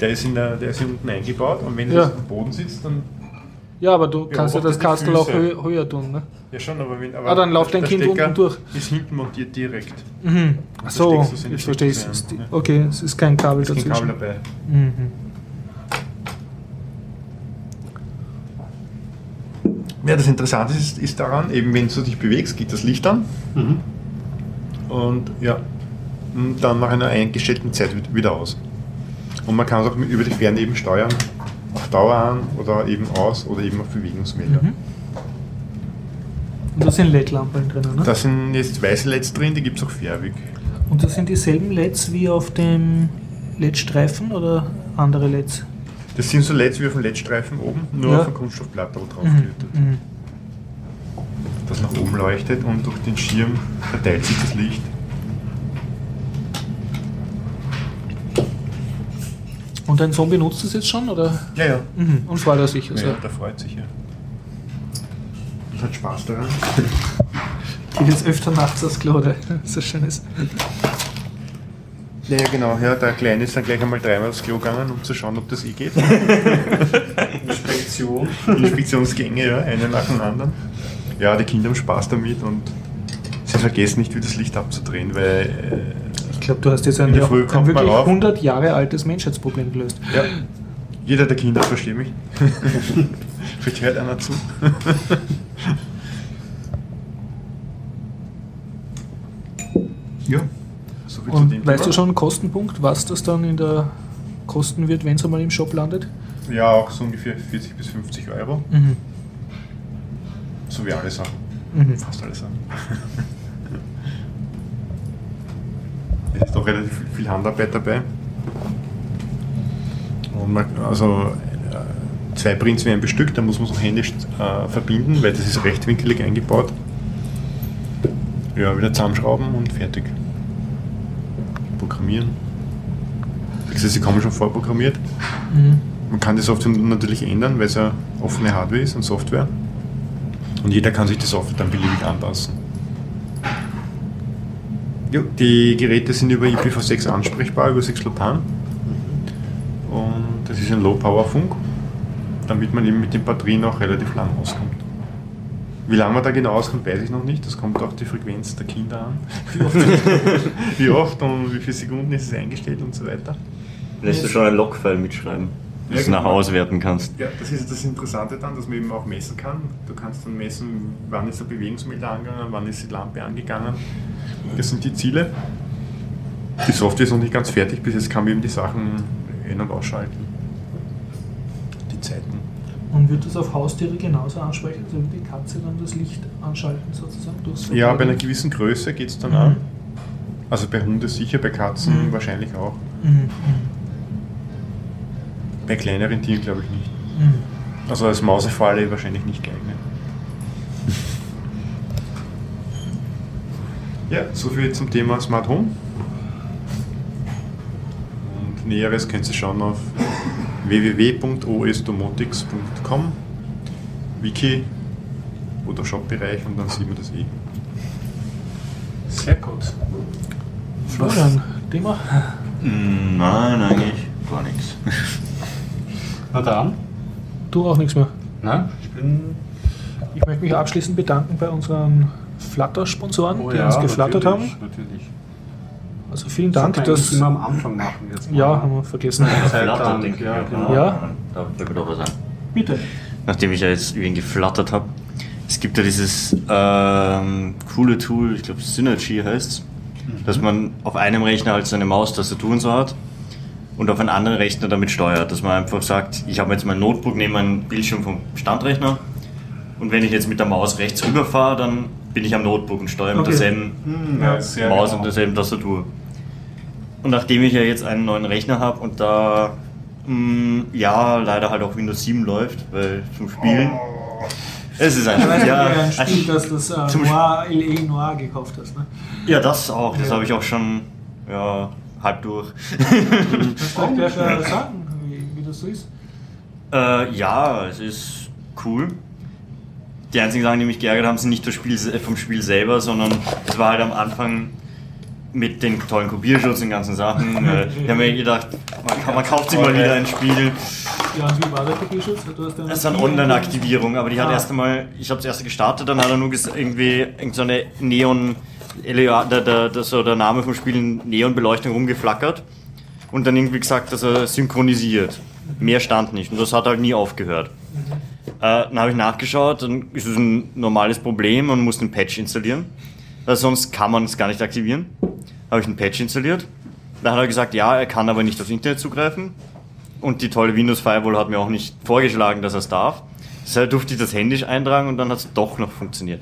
Der ist, in der, der ist hier unten eingebaut und wenn Ja. das am Boden sitzt, dann. ja, aber du kannst ja das Kastel auch hö höher tun. Ne? Ja, schon, aber wenn. Aber Ah, dann läuft dein Kind Stecker unten durch. Ist hinten montiert direkt. Mhm. Ach da so, verstehe ich Steckdose es. Okay, es ist kein Kabel ist kein dazwischen. Kabel dabei. Mhm. Ja, das Interessante ist, ist daran, eben wenn du dich bewegst, geht das Licht an Mhm. und ja, und dann nach einer eingestellten Zeit wi- wieder aus. Und man kann es auch über die Ferne eben steuern, auf Dauer an oder eben aus oder eben auf Bewegungsmelder. Mhm. Und da sind LED-Lampen drinnen, ne? Da sind jetzt weiße LEDs drin, die gibt es auch färbig. Und das sind dieselben LEDs wie auf dem LED-Streifen oder andere LEDs? Das sind so LEDs wie auf dem LED-Streifen oben, nur Ja. auf einer Kunststoffplatte wo drauf Mhm. Mhm. Das nach oben leuchtet und durch den Schirm verteilt sich das Licht. Und dein Sohn benutzt das jetzt schon? Oder? Ja, ja. Mhm. Und freut er sich. Also, ja der freut sich ja. Und hat Spaß daran. Geht jetzt öfter nachts aufs Klo, oder? So schön ist. Ja, ja, genau. Ja, der Kleine ist dann gleich einmal dreimal aufs Klo gegangen, um zu schauen, ob das eh geht. Inspektion. Inspektionsgänge, ja, eine nach dem anderen. Ja, die Kinder haben Spaß damit und sie vergessen nicht, wie das Licht abzudrehen, weil Ich glaube, du hast jetzt ein, Früh ein wirklich rauf. 100 Jahre altes Menschheitsproblem gelöst. äh, ja, jeder der Kinder versteht mich. Vielleicht hört einer zu. ja, so viel zu dem Und weißt du schon einen Kostenpunkt, was das dann in der kosten wird, wenn es einmal im Shop landet? Ja, auch so ungefähr 40 bis 50 Euro. Mhm. So wie alle Sachen. Mhm. Fast alle Sachen. es ist doch relativ viel- Handarbeit dabei. Und man, also äh, zwei Prints werden bestückt, da muss man es auch händisch äh, verbinden, weil das ist rechtwinkelig eingebaut. Ja, wieder zusammenschrauben und fertig. Programmieren. Wie gesagt, sie kommen schon vorprogrammiert. Mhm. Man kann die Software natürlich ändern, weil es ja offene Hardware ist und Software. Und jeder kann sich die Software dann beliebig anpassen. Jo, die Geräte sind über IPv6 ansprechbar, über 6LoWPAN. Und das ist ein Low-Power-Funk, damit man eben mit den Batterien auch relativ lang auskommt. Wie lange man da genau auskommt, weiß ich noch nicht. Das kommt auch die Frequenz der Kinder an. Wie oft, wie oft und wie viele Sekunden ist es eingestellt und so weiter. Lässt du schon ein Logfile mitschreiben, das Ja, du nachher genau. auswerten kannst. Ja, das ist das Interessante dann, dass man eben auch messen kann. Du kannst dann messen, wann ist der Bewegungsmelder angegangen, wann ist die Lampe angegangen. Das sind die Ziele. Die Software ist noch nicht ganz fertig, bis jetzt kann man eben die Sachen ein- und ausschalten. Die Zeiten. Und wird das auf Haustiere genauso ansprechen, also wird die Katze dann das Licht anschalten sozusagen? durchs Ja, bei einer gewissen Größe geht es dann Mhm. an. Also bei Hunden sicher, bei Katzen Mhm. wahrscheinlich auch. Mhm. Bei kleineren Tieren glaube ich nicht. Mhm. Also als Mausefalle wahrscheinlich nicht geeignet. Ja, soviel zum Thema Smart Home. Und Näheres könnt ihr schauen auf www.osdomotics.com Wiki oder Shop-Bereich und dann sieht man das eh. Sehr gut. Florian, Thema? Mm, Nein, eigentlich gar nichts. Na dann. Du auch nichts mehr. Nein, ich bin. Ich möchte mich abschließend bedanken bei unseren Flutter-Sponsoren, Oh die uns geflattert haben. natürlich, Natürlich. Also vielen Dank. Dass, immer am Anfang machen jetzt. mal, ja, haben wir vergessen. Lang, denke ich. ja, genau. Ja. Da fällt mir doch was ein. Bitte. Nachdem ich ja jetzt irgendwie geflattert habe. Es gibt ja dieses ähm, coole Tool, ich glaube Synergy heißt es, dass man auf einem Rechner halt seine Maustastatur und so hat und auf einem anderen Rechner damit steuert. Dass man einfach sagt, ich habe jetzt mein Notebook neben meinem Bildschirm vom Standrechner Und wenn ich jetzt mit der Maus rechts rüberfahre, dann bin ich am Notebook und steuere mit Okay. derselben Hm, Ja. ja, Maus genau. und derselben Tastatur. Und nachdem ich ja jetzt einen neuen Rechner habe und da mh, ja leider halt auch Windows 7 läuft, weil zum Spielen. Es ist ein Ich weiß Spiel. nicht, Ja, wer ein Spiel, das das äh, zum Noir, LE Noir gekauft hast. Ne? ja, das auch. Das Ja. habe ich auch schon ja, halb durch. Kannst du gleich äh, sagen, wie, wie das so ist? Äh, ja, es ist cool. Die einzigen Sachen, die mich geärgert haben, sind nicht das Spiel, se- vom Spiel selber, sondern es war halt am Anfang mit den tollen Kopierschutz und ganzen Sachen. Äh, ich habe mir gedacht, man, kann, man kauft sich mal wieder ein Spiel. Ja, wie war der Kopierschutz? Es ist eine Online-Aktivierung, aber die hat Ah. erst einmal, ich habe das erste gestartet, dann hat er nur irgendwie irgend so eine Neon, der, der, der, so der Name vom Spiel in Neonbeleuchtung rumgeflackert und dann irgendwie gesagt, dass er synchronisiert. Mehr stand nicht und das hat halt nie aufgehört. Äh, dann habe ich nachgeschaut, dann ist es ein normales Problem, man muss einen Patch installieren, weil sonst kann man es gar nicht aktivieren. Habe ich einen Patch installiert. Dann hat er gesagt, ja, er kann aber nicht aufs Internet zugreifen. Und die tolle Windows Firewall hat mir auch nicht vorgeschlagen, dass er es darf. Deshalb durfte ich das händisch eintragen und dann hat es doch noch funktioniert.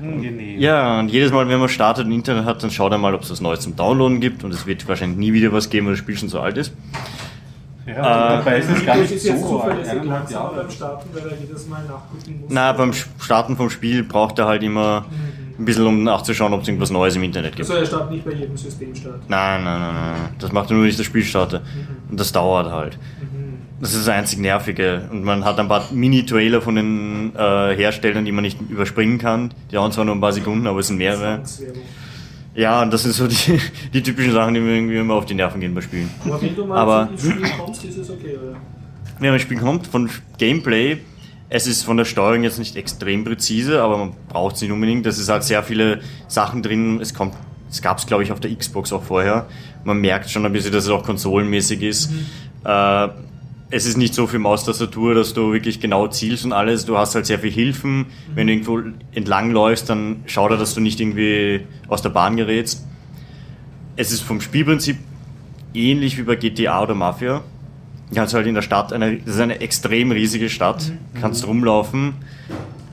Angenehm. Ja, und jedes Mal, wenn man startet und Internet hat, dann schaut er mal, ob es was Neues zum Downloaden gibt. Und es wird wahrscheinlich nie wieder was geben, weil das Spiel schon so alt ist. Ja, Äh, dabei ist es gar das nicht ist jetzt so alt. zuverlässig langsam Jahre. beim Starten, weil er jedes Mal nachgucken muss. Na, beim Starten vom Spiel braucht er halt immer ein bisschen, um nachzuschauen, ob es irgendwas Neues im Internet gibt. Also er startet nicht bei jedem System statt. Nein, nein, nein, nein. Das macht er nur, wenn ich das Spiel starte. Und das dauert halt. Das ist das einzig Nervige. Und man hat ein paar Mini-Trailer von den äh, Herstellern, die man nicht überspringen kann. Die dauern zwar nur ein paar Sekunden, aber es sind mehrere. Zwangswerbung. Ja, und das sind so die, die typischen Sachen, die mir irgendwie immer auf die Nerven gehen bei Spielen. Aber wenn du mal Aber- ins Spiel kommst, ist es okay, oder? Wenn ein Spiel kommt, von Gameplay, es ist von der Steuerung jetzt nicht extrem präzise, aber man braucht es nicht unbedingt. Es ist halt sehr viele Sachen drin. Es kommt, es gab es glaube ich auf der Xbox auch vorher. Man merkt schon ein bisschen, dass es auch konsolenmäßig ist. Äh, es ist nicht so viel Maustastatur, dass du wirklich genau zielst und alles. Du hast halt sehr viel Hilfen. Wenn du irgendwo entlang läufst, dann schau da, dass du nicht irgendwie aus der Bahn gerätst. Es ist vom Spielprinzip ähnlich wie bei GTA oder Mafia. Du kannst halt in der Stadt, eine, das ist eine extrem riesige Stadt, kannst rumlaufen,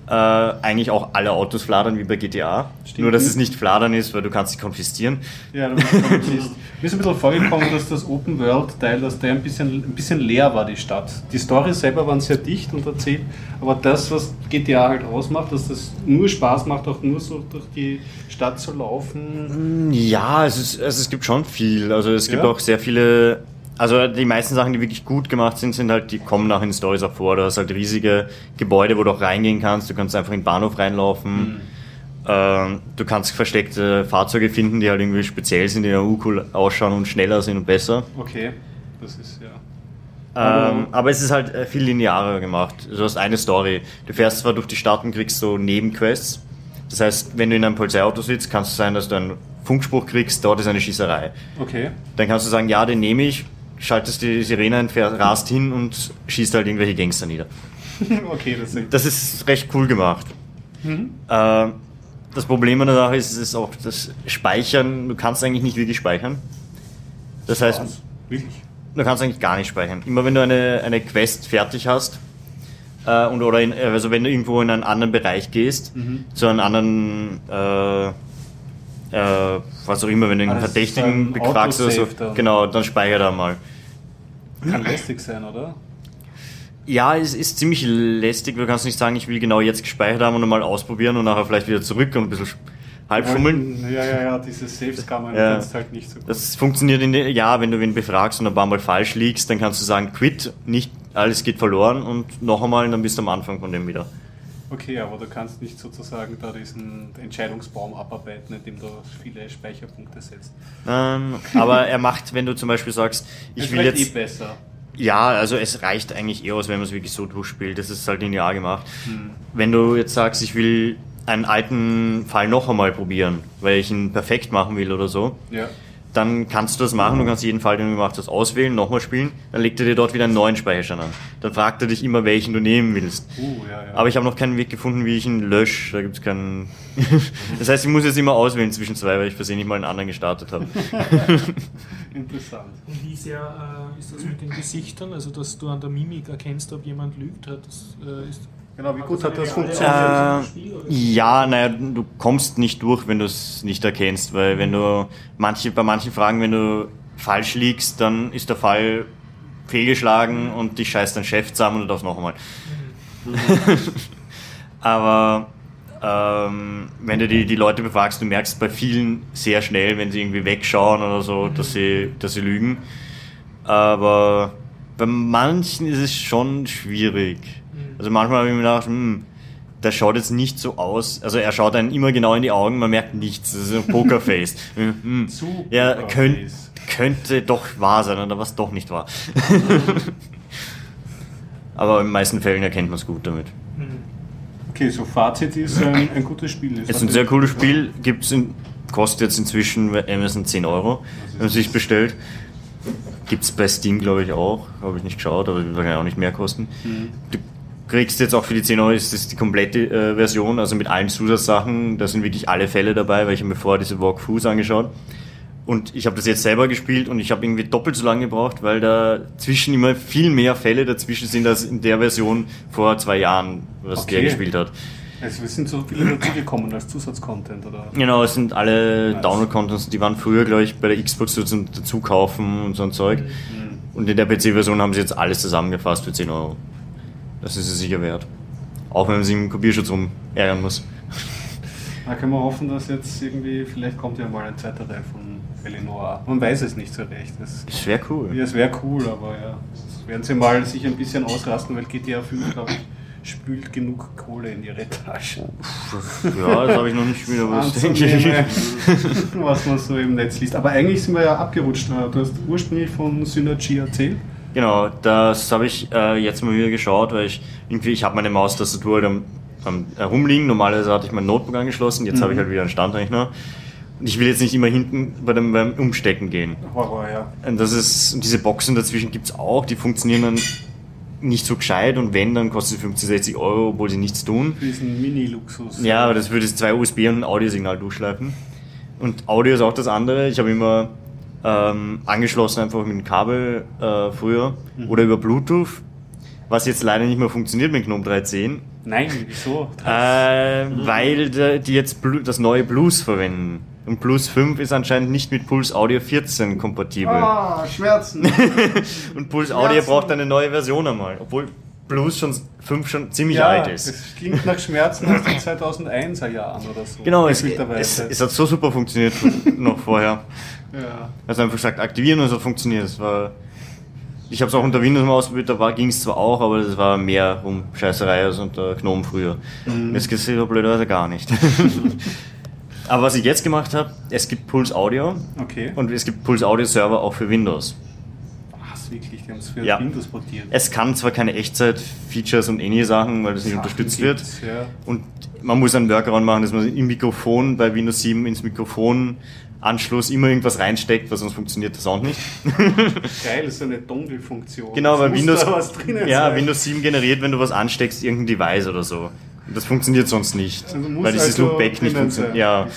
äh, eigentlich auch alle Autos fladern wie bei GTA. Stimmt. Nur, dass es nicht fladern ist, weil du kannst sie konfiszieren. Ja, du bist Polizist. Mir ist ein bisschen vorgekommen, dass das Open World Teil, dass der ein bisschen, ein bisschen leer war, die Stadt. Die Story selber waren sehr dicht und erzählt, aber das, was GTA halt ausmacht, dass das nur Spaß macht, auch nur so durch die Stadt zu laufen. Ja, es, ist, also es gibt schon viel. Also es gibt Ja? auch sehr viele. Also die meisten Sachen, die wirklich gut gemacht sind, sind halt, die kommen nach in Stories auch vor. Du hast halt riesige Gebäude, wo du auch reingehen kannst. Du kannst einfach in den Bahnhof reinlaufen. Ähm, du kannst versteckte Fahrzeuge finden, die halt irgendwie speziell sind, die ja cool ausschauen und schneller sind und besser. Okay, das ist ja. Ähm, aber es ist halt äh, viel linearer gemacht. Du hast eine Story. Du fährst zwar durch die Stadt und kriegst so Nebenquests. Das heißt, wenn du in einem Polizeiauto sitzt, kann es sein, dass du einen Funkspruch kriegst, dort ist eine Schießerei. Okay. Dann kannst du sagen, ja, den nehme ich, schaltest die Sirene ein, rast hin und schießt halt irgendwelche Gangster nieder. okay, das ist. Das ist recht cool gemacht. Mhm. Äh, das Problem an der Sache ist, es ist auch das Speichern. Du kannst eigentlich nicht wirklich speichern. Das heißt, Was? Wirklich? Du kannst eigentlich gar nicht speichern. Immer wenn du eine, eine Quest fertig hast, äh, und, oder in, also wenn du irgendwo in einen anderen Bereich gehst, Mhm. zu einem anderen, äh, äh, was auch immer, wenn du Ah, einen das ist Verdächtigen befragst oder so, dann. genau, dann speicher da mal. Kann lästig sein, oder? Ja, es ist ziemlich lästig. Du kannst nicht sagen, ich will genau jetzt gespeichert haben und mal ausprobieren und nachher vielleicht wieder zurück und ein bisschen halb schummeln. Ja, ja, ja, diese Saves kann man Ja. jetzt halt nicht so gut. Das funktioniert in der, ja, wenn du wen befragst und ein paar Mal falsch liegst, dann kannst du sagen, quit, nicht alles geht verloren und noch einmal, und dann bist du am Anfang von dem wieder. Okay, aber du kannst nicht sozusagen da diesen Entscheidungsbaum abarbeiten, indem du viele Speicherpunkte setzt. Ähm, aber er macht, wenn du zum Beispiel sagst, ich Ist will jetzt. eh besser. Ja, also es reicht eigentlich eher aus, wenn man es wirklich so durchspielt. Das ist halt linear gemacht. Hm. Wenn du jetzt sagst, ich will einen alten Fall noch einmal probieren, weil ich ihn perfekt machen will oder so, Ja. Dann kannst du das machen. Du kannst jeden Fall, den du gemacht hast, auswählen, nochmal spielen. Dann legt er dir dort wieder einen neuen Speicherstand an. Dann fragt er dich immer, welchen du nehmen willst. Uh, ja, ja. Aber ich habe noch keinen Weg gefunden, wie ich ihn lösche. Da gibt's keinen. das heißt, ich muss jetzt immer auswählen zwischen zwei, weil ich versehentlich mal einen anderen gestartet habe. Interessant. Und wie sehr äh, ist das mit den Gesichtern? Also, dass du an der Mimik erkennst, ob jemand lügt? Hat das, äh, ist, Genau, wie gut hat das funktioniert? Äh, ja, naja, du kommst nicht durch, wenn du es nicht erkennst, weil wenn du manche, bei manchen Fragen, wenn du falsch liegst, dann ist der Fall fehlgeschlagen und dich scheißt dein Chef zusammen und du darfst noch einmal. Aber ähm, wenn du die, die Leute befragst, du merkst bei vielen sehr schnell, wenn sie irgendwie wegschauen oder so, dass sie, dass sie lügen. Aber bei manchen ist es schon schwierig. Also manchmal habe ich mir gedacht, hm, der schaut jetzt nicht so aus. Also er schaut einen immer genau in die Augen, man merkt nichts. Das ist ein Pokerface. hm, ja, könnt, könnte doch wahr sein, oder was doch nicht wahr. Aber in den meisten Fällen erkennt man es gut damit. Okay, so Fazit ist ein, ein gutes Spiel. Es ist ein sehr cooles Spiel, gibt's in, kostet jetzt inzwischen bei Amazon 10 Euro, wenn man sich bestellt. Gibt es bei Steam, glaube ich, auch. Habe ich nicht geschaut, aber wird wahrscheinlich auch nicht mehr kosten. Mhm. Du kriegst jetzt auch für die 10 Euro, ist das die komplette äh, Version, also mit allen Zusatzsachen. Da sind wirklich alle Fälle dabei, weil ich habe mir vorher diese Walkthroughs angeschaut. Und ich habe das jetzt selber gespielt und ich habe irgendwie doppelt so lange gebraucht, weil da zwischen immer viel mehr Fälle dazwischen sind als in der Version vor zwei Jahren, was Okay. der gespielt hat. Also es sind so viele dazugekommen als Zusatzcontent, oder? Genau, es sind alle Nice. Download-Contents, die waren früher, glaube ich, bei der Xbox so zum Dazukaufen und so ein Zeug. Und in der PC-Version haben sie jetzt alles zusammengefasst für 10 Euro. Das ist es sicher wert. Auch wenn man sich im Kopierschutz rum ärgern muss. Da können wir hoffen, dass jetzt irgendwie, vielleicht kommt ja mal ein zweiter Teil von Eleanor. Man weiß es nicht so recht. Das, Das wäre cool. ja, es wäre cool, aber ja. Das werden sie mal sich ein bisschen ausrasten, weil GTA 5, glaube ich, spült genug Kohle in ihre Tasche. Ja, das habe ich noch nicht wieder was, denke Anzunehmen, ich. was man so im Netz liest. Aber eigentlich sind wir ja abgerutscht. Du hast ursprünglich von Synergy erzählt. Genau, das habe ich äh, jetzt mal wieder geschaut, weil ich irgendwie, ich habe meine Maustastatur halt am, am herumliegen. Normalerweise hatte ich mein Notebook angeschlossen, jetzt habe ich halt wieder einen Standrechner. Und ich will jetzt nicht immer hinten bei dem, beim Umstecken gehen. Horror, ja. Und das ist, und diese Boxen dazwischen gibt es auch, die funktionieren dann nicht so gescheit und wenn, dann kostet sie 50, 60 Euro, obwohl sie nichts tun. Für diesen Mini-Luxus. Ja, aber das würde zwei USB und ein Audiosignal durchschleifen. Und Audio ist auch das andere. Ich habe immer ähm, angeschlossen einfach mit dem Kabel äh, früher oder über Bluetooth, was jetzt leider nicht mehr funktioniert mit Gnome 3.10, Nein, wieso? äh, weil die jetzt das neue Blues verwenden. Und Blues 5 ist anscheinend nicht mit Pulse Audio 14 kompatibel. Ah, Schmerzen. Und Pulse Audio Schmerzen. braucht eine neue Version einmal, obwohl Blues schon 5 schon ziemlich ja, alt ist. Es klingt nach Schmerzen aus den 2001er Jahren oder so. Genau, es, es, es hat so super funktioniert noch vorher. ja. Also einfach gesagt, aktivieren und es hat funktioniert. Es ich habe es auch unter Windows mal ausprobiert, da ging es zwar auch, aber das war mehr um Scheißerei als unter Gnome früher. Mhm. Jetzt geht es blöderweise gar nicht. aber was ich jetzt gemacht habe, es gibt Pulse Audio Okay. und es gibt Pulse Audio Server auch für Windows. Was, wirklich? Die haben es für Ja. Windows portiert. Es kann zwar keine Echtzeit-Features und ähnliche Sachen, weil das nicht Sachen unterstützt wird. Ja. Und man muss einen Workaround machen, dass man im Mikrofon bei Windows 7 ins Mikrofonanschluss immer irgendwas reinsteckt, weil sonst funktioniert der Sound nicht. Geil, so eine Dongle-Funktion. Genau, Es weil Windows, ja, sein. Windows 7 generiert, wenn du was ansteckst, irgendein Device oder so. Das funktioniert sonst nicht. Also weil dieses also Loopback nicht funktioniert. Ja,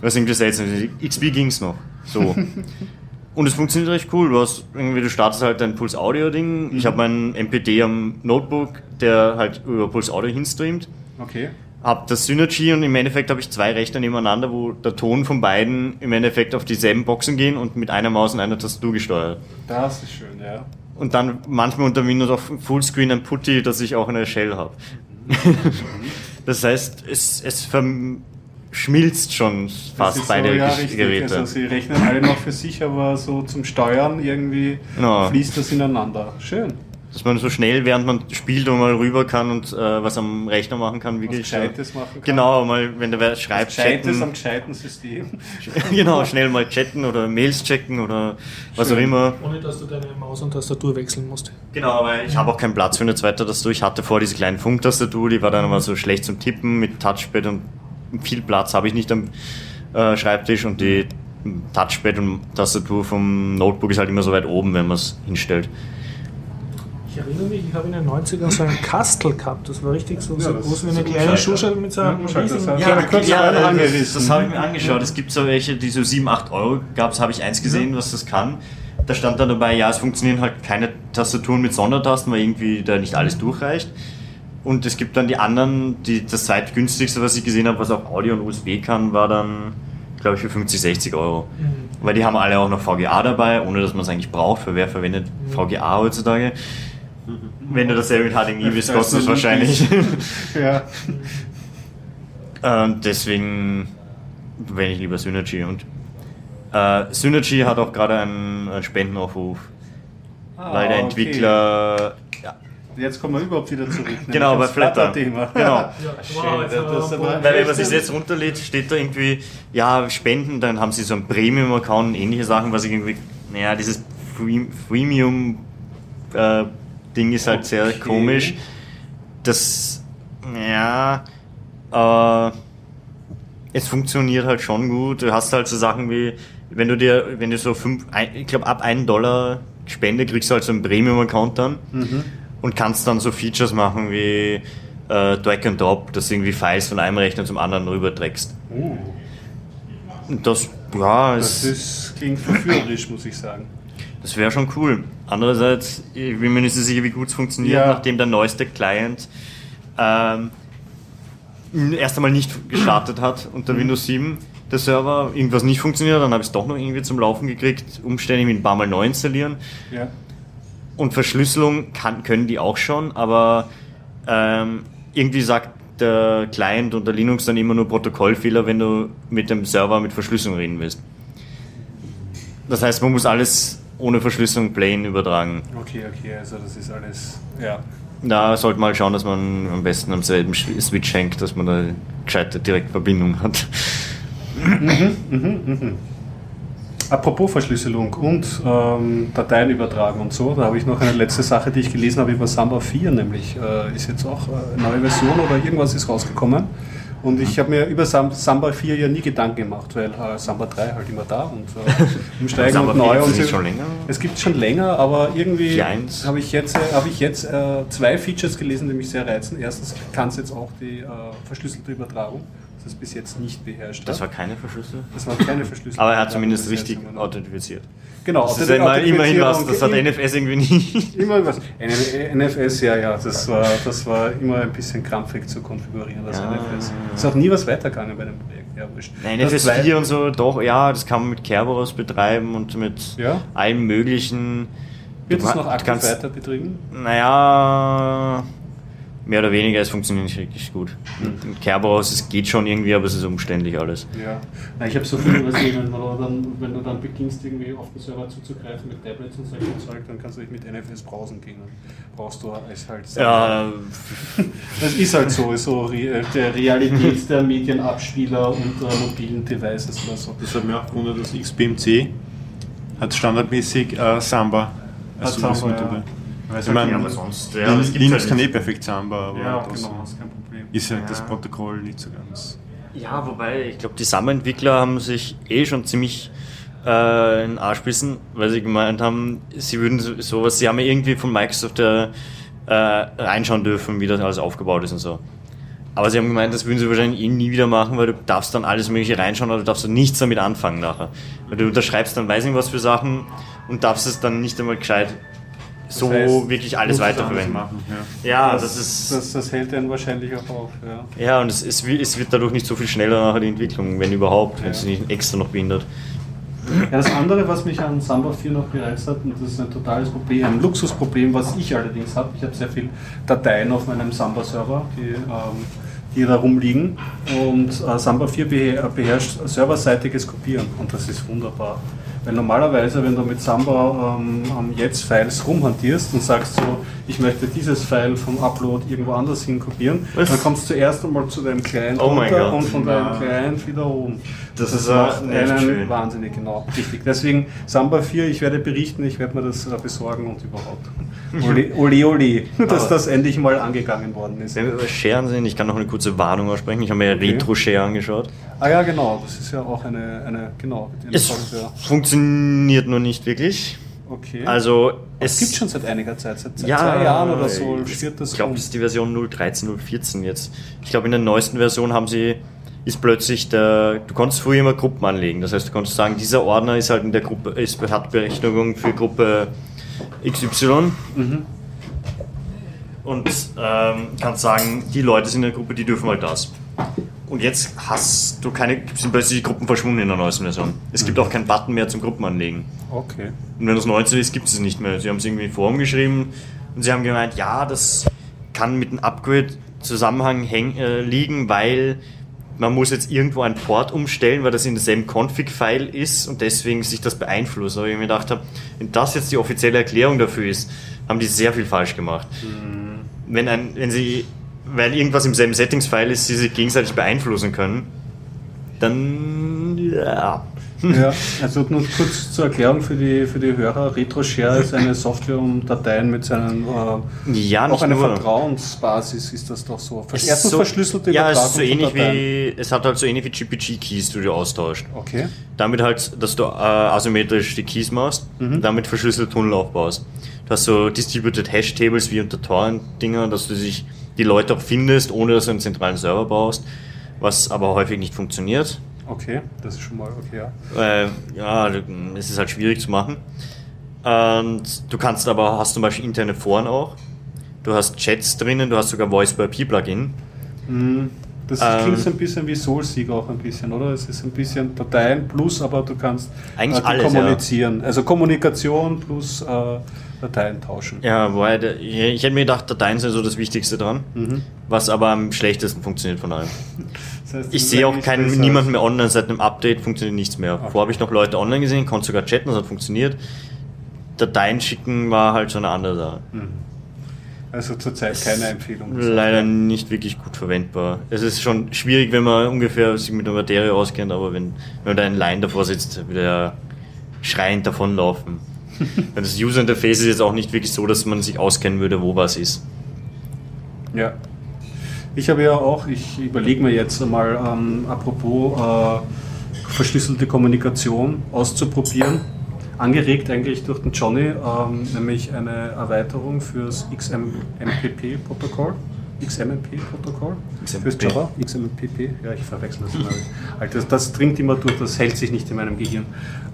was irgendwie seltsam ist. XP ging's noch. So. Und es funktioniert recht cool. Du, hast irgendwie, du startest halt dein Pulse Audio Ding. Ich habe meinen MPD am Notebook, der halt über Pulse Audio hinstreamt. Okay. Hab das Synergy und im Endeffekt habe ich zwei Rechner nebeneinander, wo der Ton von beiden im Endeffekt auf dieselben Boxen gehen und mit einer Maus und einer Tastatur gesteuert. Das ist schön, ja. Und dann manchmal unter Windows auf Fullscreen ein Putty, dass ich auch eine Shell habe. das heißt, es, es verschmilzt schon fast beide so, ja, richtig. Geräte. Also sie rechnen alle noch für sich, aber so zum Steuern irgendwie Genau. fließt das ineinander. Schön. Dass man so schnell, während man spielt, und mal rüber kann und äh, was am Rechner machen kann, Was wirklich. Gescheites machen kann. Genau, mal, wenn der wer schreibt, Gescheites am chatten. gescheiten System. genau, schnell mal chatten oder Mails checken oder was auch Schön. immer. Ohne dass du deine Maus und Tastatur wechseln musst. Genau, weil ich habe auch keinen Platz für eine zweite Tastatur. Ich hatte vor diese kleinen Funktastatur, die war dann aber so schlecht zum Tippen mit Touchpad und viel Platz habe ich nicht am äh, Schreibtisch und die Touchpad und Tastatur vom Notebook ist halt immer so weit oben, wenn man es hinstellt. Ich erinnere mich, ich habe in den 90ern so einen Kastel gehabt. Das war richtig so, so Ja, das groß wie eine so kleine ein Schuhschale mit so einem Ja, Ja, ja, mal das, das habe ich mir angeschaut. Es gibt so welche, die so 7, 8 Euro gab es, habe ich eins gesehen, was das kann. Da stand dann dabei, ja, es funktionieren halt keine Tastaturen mit Sondertasten, weil irgendwie da nicht alles durchreicht. Und es gibt dann die anderen, die, das zweitgünstigste, was ich gesehen habe, was auch Audio und USB kann, war dann, glaube ich, für 50, 60 Euro. Weil die haben alle auch noch VGA dabei, ohne dass man es eigentlich braucht. Für wer verwendet VGA heutzutage? Wenn du dasselbe mit HDMI bist, kostet es wahrscheinlich. Ja. Und deswegen verwende ich lieber Synergy. Und äh, Synergy hat auch gerade einen, einen Spendenaufruf. Ah, weil der okay. Entwickler. Ja, Jetzt kommen wir überhaupt wieder zurück. Genau, bei Flatter. Flutter-Thema. Genau. Ja, Schön, wow, jetzt das- haben wir das einen aber- Punkt. Weil wenn man sich jetzt runterlädt, steht da irgendwie, ja, Spenden, dann haben sie so ein Premium-Account und ähnliche Sachen, was ich irgendwie, naja, dieses Free- Freemium-Ding ist halt sehr Okay. komisch. Das, ja, äh, es funktioniert halt schon gut. Du hast halt so Sachen wie, wenn du dir, wenn du so fünf, ein, ich glaube ab 1 Dollar Spende kriegst du halt so einen Premium-Account dann und kannst dann so Features machen wie äh, Drag and Drop, dass du irgendwie Files von einem Rechner zum anderen rüberträgst. Und das, ja, das ist, klingt verführerisch, muss ich sagen. das wäre schon cool. Andererseits, ich bin mir nicht so sicher, wie gut es funktioniert, Ja. nachdem der neueste Client ähm, erst einmal nicht gestartet hat unter Mhm. Windows 7. Der Server, irgendwas nicht funktioniert, dann habe ich es doch noch irgendwie zum Laufen gekriegt, umständlich mit ein paar Mal neu installieren. Ja. Und Verschlüsselung kann, können die auch schon, aber ähm, irgendwie sagt der Client unter Linux dann immer nur Protokollfehler, wenn du mit dem Server mit Verschlüsselung reden willst. Das heißt, man muss alles ohne Verschlüsselung plain übertragen. Okay, okay, also das ist alles, ja. Da sollte man halt schauen, dass man am besten am selben Switch hängt, dass man da gescheite Direktverbindung hat. Apropos Verschlüsselung und ähm, Dateien übertragen und so, da habe ich noch eine letzte Sache, die ich gelesen habe über Samba 4, nämlich äh, ist jetzt auch äh, eine neue Version oder irgendwas ist rausgekommen. Und ich habe mir über Sam Samba 4 ja nie Gedanken gemacht, weil äh, Samba 3 halt immer da und äh, im Steigen Samba und 4 neu. Und so. schon länger? Es gibt schon länger, aber irgendwie 4.1. habe ich jetzt, äh, habe ich jetzt äh, zwei Features gelesen, die mich sehr reizen. Erstens kann es jetzt auch die äh, verschlüsselte Übertragung, das bis jetzt nicht beherrscht Das war hat. keine Verschlüsselung. Das war keine verschlüsselte Aber er hat zumindest richtig authentifiziert. Genau, Das ist einmal, immerhin was, das hat NFS irgendwie nicht. Immer was. NFS, ja, ja, das war, das war immer ein bisschen krampfig zu konfigurieren, das Ja. NFS. Ist auch nie was weitergegangen bei dem Projekt, ja, wurscht. NFS zwei- 4 und so, doch, ja, das kann man mit Kerberos betreiben und mit Ja? allem möglichen. Wird es noch aktiv weiter betrieben? Naja, mehr oder weniger, es funktioniert nicht wirklich gut. Hm. Mit Kerberos, es geht schon irgendwie, aber es ist umständlich alles. Ja. Na, ich habe so viel übersehen, wenn, man dann, wenn du dann beginnst, irgendwie auf den Server zuzugreifen mit Tablets und solchen Zeug, dann kannst du dich mit NFS browsen gehen. Dann brauchst du es halt Ja, Das ist halt so, so Re der Realität der Medienabspieler und äh, mobilen Devices oder so. Das hat mir auch gewundert, dass XBMC hat standardmäßig äh, Samba als Samba, Service-Methode. ja. Also, ich meine, aber sonst, ja, das Linux halt kann nicht. eh perfekt Samba, aber Ja, das genau, ist kein Problem. ist halt das Ja. Protokoll nicht so ganz. Ja, wobei, ich glaube, die Summer-Entwickler haben sich eh schon ziemlich äh, in den Arsch bissen, weil sie gemeint haben, sie würden so- sowas, sie haben ja irgendwie von Microsoft äh, äh, reinschauen dürfen, wie das alles aufgebaut ist und so. Aber sie haben gemeint, das würden sie wahrscheinlich eh nie wieder machen, weil du darfst dann alles mögliche reinschauen, aber du darfst dann nichts damit anfangen nachher. Weil du unterschreibst dann weiß nicht was für Sachen und darfst es dann nicht einmal gescheit so heißt, wirklich alles weiterverwenden. machen, ja. Ja, das, ist... Das, das hält einen wahrscheinlich auch auf. Ja. Ja, und es, es, es wird dadurch nicht so viel schneller nachher die Entwicklung, wenn überhaupt, wenn Ja. es nicht extra noch behindert. Ja, das andere, was mich an Samba 4 noch gereizt hat, und das ist ein totales Problem, ein Luxusproblem, was ich allerdings habe, ich habe sehr viele Dateien auf meinem Samba-Server, die, ähm, die da rumliegen und äh, Samba 4 behe- beherrscht serverseitiges Kopieren und das ist wunderbar. Weil normalerweise, wenn du mit Samba ähm, am jetzt Files rumhantierst und sagst so, ich möchte dieses File vom Upload irgendwo anders hin kopieren, Was? dann kommst du zuerst einmal zu deinem Client Oh mein runter Gott. und von deinem Ja. Client wieder oben. Das ist, macht äh, echt einen schön. wahnsinnig genau, richtig. Deswegen Samba 4, ich werde berichten, ich werde mir das äh, besorgen und überhaupt. Ole, ole, ole dass Aber- das endlich mal angegangen worden ist. Wenn wir über Sharen sind, ich kann noch eine kurze Warnung aussprechen. Ich habe mir ja Okay. Retro-Share angeschaut. Ah ja, genau, das ist ja auch eine, eine genau, eine Es Software. funktioniert nur nicht wirklich. Okay. Also es es gibt schon seit einiger Zeit, seit, seit ja, zwei Jahren oder so schwirrt das Ich glaube, rum. das ist die Version 0.13, 0.14 jetzt. Ich glaube, in der neuesten Version haben sie ist plötzlich der, du konntest früher immer Gruppen anlegen. Das heißt, du konntest sagen, dieser Ordner ist halt in der Gruppe, ist, hat Berechtigung für Gruppe XY. Mhm. und ähm, kannst sagen, die Leute sind in der Gruppe, die dürfen halt das. Und jetzt hast du keine, sind plötzlich die Gruppen verschwunden in der neuesten Version. Es gibt auch keinen Button mehr zum Gruppenanlegen. Okay. Und wenn das 19 ist, gibt es es nicht mehr. Sie haben es irgendwie in Forum geschrieben und sie haben gemeint, ja, das kann mit dem Upgrade-Zusammenhang häng- äh, liegen, weil man muss jetzt irgendwo einen Port umstellen, weil das in derselben Config-File ist und deswegen sich das beeinflusst. Aber ich mir gedacht habe, wenn das jetzt die offizielle Erklärung dafür ist, haben die sehr viel falsch gemacht. Wenn, ein, wenn sie, weil irgendwas im selben Settings-File ist, sie sich gegenseitig beeinflussen können, dann ja. Ja, also nur kurz zur Erklärung für die, für die Hörer. RetroShare ist eine Software, um Dateien mit seinen, äh, Ja, auch eine nur. Vertrauensbasis ist das doch so. Ist Erstens so- verschlüsselte Ja, es ist so ähnlich wie, es hat halt so ähnlich wie GPG-Keys, die du austauscht. Okay. Damit halt, dass du äh, asymmetrisch die Keys machst, und damit verschlüsselte Tunnel aufbaust. Du hast so Distributed Hash Tables wie unter Torrent-Dinger, dass du sich die Leute auch findest, ohne dass du einen zentralen Server baust, was aber häufig nicht funktioniert. Okay, das ist schon mal okay, ja. Äh, ja, es ist halt schwierig zu machen. Und du kannst aber, hast zum Beispiel interne Foren auch. Du hast Chats drinnen, du hast sogar Voice-by-IP-Plugin. Das Ähm, klingt so ein bisschen wie SoulSeek auch ein bisschen, oder? Es ist ein bisschen Dateien plus, aber du kannst Eigentlich die alles, kommunizieren. Also Kommunikation plus äh, Dateien tauschen. Ja, wobei, ich hätte mir gedacht, Dateien sind so das Wichtigste dran, was aber am schlechtesten funktioniert von allem. Das heißt, Ich sehe auch keinen, niemanden mehr online, seit einem Update funktioniert nichts mehr. Vorher habe ich noch Leute online gesehen, konnte sogar chatten, das hat funktioniert. Dateien schicken war halt schon eine andere Sache. Also zurzeit keine Empfehlung. Leider nicht wirklich gut verwendbar. Es ist schon schwierig, wenn man ungefähr sich mit der Materie auskennt, aber wenn, wenn da ein Line davor sitzt, würde er schreiend davonlaufen. Das User Interface ist jetzt auch nicht wirklich so, dass man sich auskennen würde, wo was ist. Ja. Ich habe ja auch, ich überlege mir jetzt einmal, ähm, apropos äh, verschlüsselte Kommunikation auszuprobieren. Angeregt eigentlich durch den Johnny, ähm, nämlich eine Erweiterung fürs XMPP-Protokoll. XMPP-Protokoll? XMPP. Fürs Java? XMPP? Ja, ich verwechsel das immer. Alter, das dringt immer durch, das hält sich nicht in meinem Gehirn.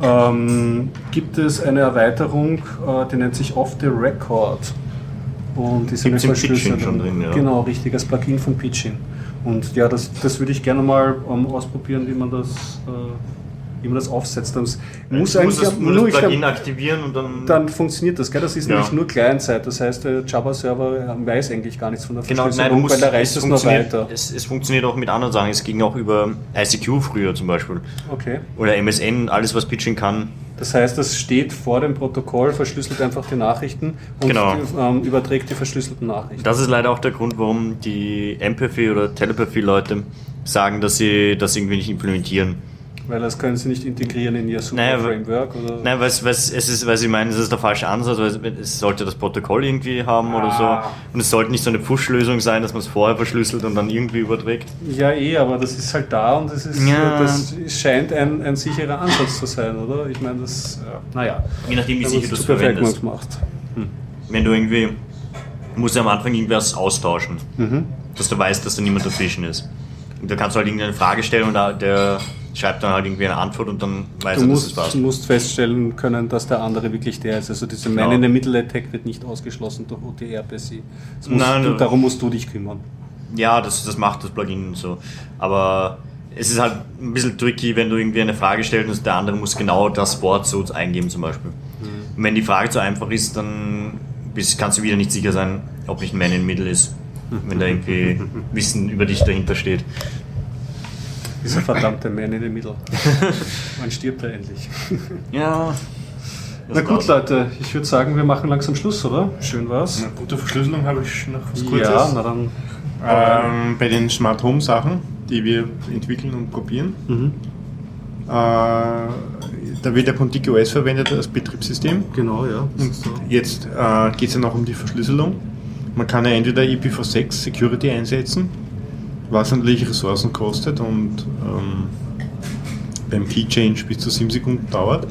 Ähm, gibt es eine Erweiterung, äh, die nennt sich Off the Record. Und die ist eine Gibt's im Pitchin schon drin, ja. Genau, richtig, als Plugin von Pitchin. Und ja, das, das würde ich gerne mal ähm, ausprobieren, wie man das, äh, wie man das aufsetzt. Muss du eigentlich musst das, nur das Plugin aktivieren und dann. dann funktioniert das, gell? Das ist Ja. nämlich nur Client-Side. Das heißt, der Java-Server weiß eigentlich gar nichts von der Genau, nein, musst, weil der reicht es, nur funktioniert, weiter. es, es funktioniert auch mit anderen Sachen. Es ging auch über ICQ früher zum Beispiel. Okay. Oder MSN, alles was Pitching kann. Das heißt, das steht vor dem Protokoll, verschlüsselt einfach die Nachrichten und Genau. die, ähm, überträgt die verschlüsselten Nachrichten. Das ist leider auch der Grund, warum die Empathy oder Telepathy-Leute sagen, dass sie das irgendwie nicht implementieren. Weil das können sie nicht integrieren in ihr Super-Framework. oder? Nein, weil es, weil es ist, weil sie meinen, das ist der falsche Ansatz, weil es sollte das Protokoll irgendwie haben oder so. Und es sollte nicht so eine Push-Lösung sein, dass man es vorher verschlüsselt und dann irgendwie überträgt. Ja, eh, aber das ist halt da und das, ist, Ja. das scheint ein, ein sicherer Ansatz zu sein, oder? Ich meine, das, ja, naja. Je nachdem, wie sicher du es verwendest. Macht. Wenn du irgendwie, du musst ja am Anfang irgendwas austauschen, dass du weißt, dass da niemand dazwischen ist. Und da kannst du halt irgendeine Frage stellen und der schreibt dann halt irgendwie eine Antwort und dann weiß Du er, dass musst, es passt. du musst feststellen können, dass der andere wirklich der ist. Also diese Man Genau. in the Middle Attack wird nicht ausgeschlossen durch OTR per se. Nein, du, darum musst du dich kümmern. Ja, das, das macht das Plugin und so. Aber es ist halt ein bisschen tricky, wenn du irgendwie eine Frage stellst und der andere muss genau das Wort so eingeben zum Beispiel. Und wenn die Frage zu einfach ist, dann bist, kannst du wieder nicht sicher sein, ob nicht ein Man in the Middle ist. Wenn da irgendwie Wissen über dich dahinter steht. Dieser verdammte Man in the Middle. Wann stirbt er endlich? Ja. Na gut, Leute, ich würde sagen, wir machen langsam Schluss, oder? Schön war's. Eine gute Verschlüsselung habe ich noch was Kurzes. Ja, na dann. Ähm, bei den Smart Home Sachen, die wir entwickeln und probieren, äh, da wird ja Pontic OS verwendet als Betriebssystem. Genau, ja. Und jetzt äh, geht es ja noch um die Verschlüsselung. Man kann ja entweder IPv6 Security einsetzen, was natürlich Ressourcen kostet und ähm, beim Key Change bis zu 7 Sekunden dauert.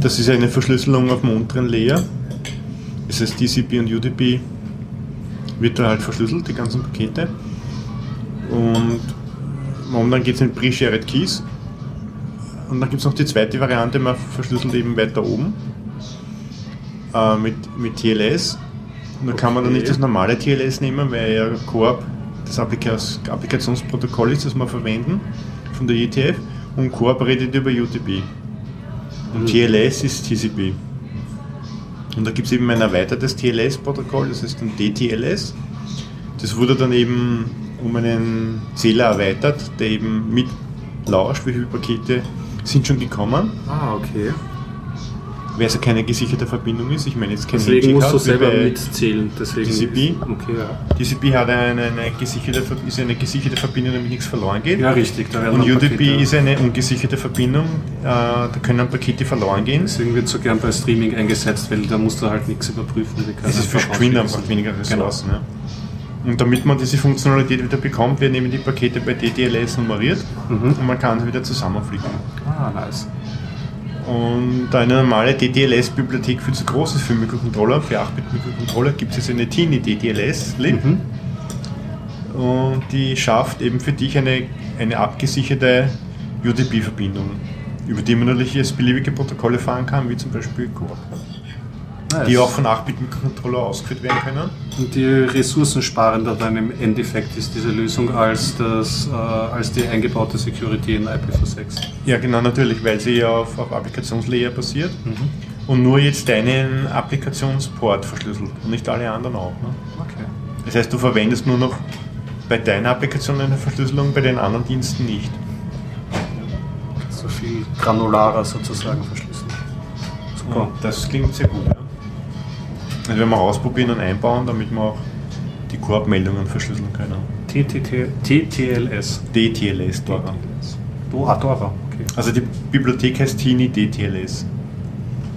Das ist eine Verschlüsselung auf dem unteren Layer. Das heißt, TCP und UDP wird da halt verschlüsselt, die ganzen Pakete. Und momentan geht es mit Pre-Shared Keys. Und dann gibt es noch die zweite Variante, man verschlüsselt eben weiter oben äh, mit, mit TLS. Da kann man dann Okay. nicht das normale TLS nehmen, weil ja Coop das Applika- Applikationsprotokoll ist, das wir verwenden von der ETF und Coop redet über UTP. Und TLS ist TCP. Und da gibt es eben ein erweitertes TLS-Protokoll, das heißt dann DTLS. Das wurde dann eben um einen Zähler erweitert, der eben mit lauscht, wie viele Pakete sind schon gekommen. Ah, okay. Weil es ja keine gesicherte Verbindung ist. Ich meine jetzt kein Deswegen musst du selber mitzählen. Deswegen TCP? Okay, ja. TCP hat eine, eine, gesicherte, ist eine gesicherte Verbindung, damit nichts verloren geht. ja, richtig. Da werden Und UDP Pakete- ist eine ungesicherte Verbindung, äh, da können Pakete verloren gehen. Deswegen wird so gern bei Streaming eingesetzt, weil da musst du halt nichts überprüfen. Es ist für Screen einfach weniger Ressourcen. Ja. Und damit man diese Funktionalität wieder bekommt, werden eben die Pakete bei DTLS nummeriert und man kann sie wieder zusammenflicken. Ah, nice. Und da eine normale DTLS-Bibliothek viel zu groß ist für Mikrocontroller, für 8-Bit-Mikrocontroller, gibt es jetzt eine Tiny DTLS-Lib. Mhm. Und die schafft eben für dich eine, eine abgesicherte UDP-Verbindung, über die man natürlich jetzt beliebige Protokolle fahren kann, wie zum Beispiel Core, nice. die auch von 8-Bit-Mikrocontroller ausgeführt werden können. Und die ressourcensparender dann im Endeffekt ist diese Lösung als, das, äh, als die eingebaute Security in IPv6. Ja, genau, natürlich, weil sie ja auf, auf Applikationslayer basiert und nur jetzt deinen Applikationsport verschlüsselt und nicht alle anderen auch. Ne? Okay. Das heißt, du verwendest nur noch bei deiner Applikation eine Verschlüsselung, bei den anderen Diensten nicht. So viel granularer sozusagen verschlüsselt. Super. Und das klingt sehr gut. Also wenn wir ausprobieren und einbauen, damit wir auch die Koop-Meldungen verschlüsseln können. TTLS. DTLS, Dora. Ah, Dora. Okay. Also die Bibliothek heißt Tini DTLS.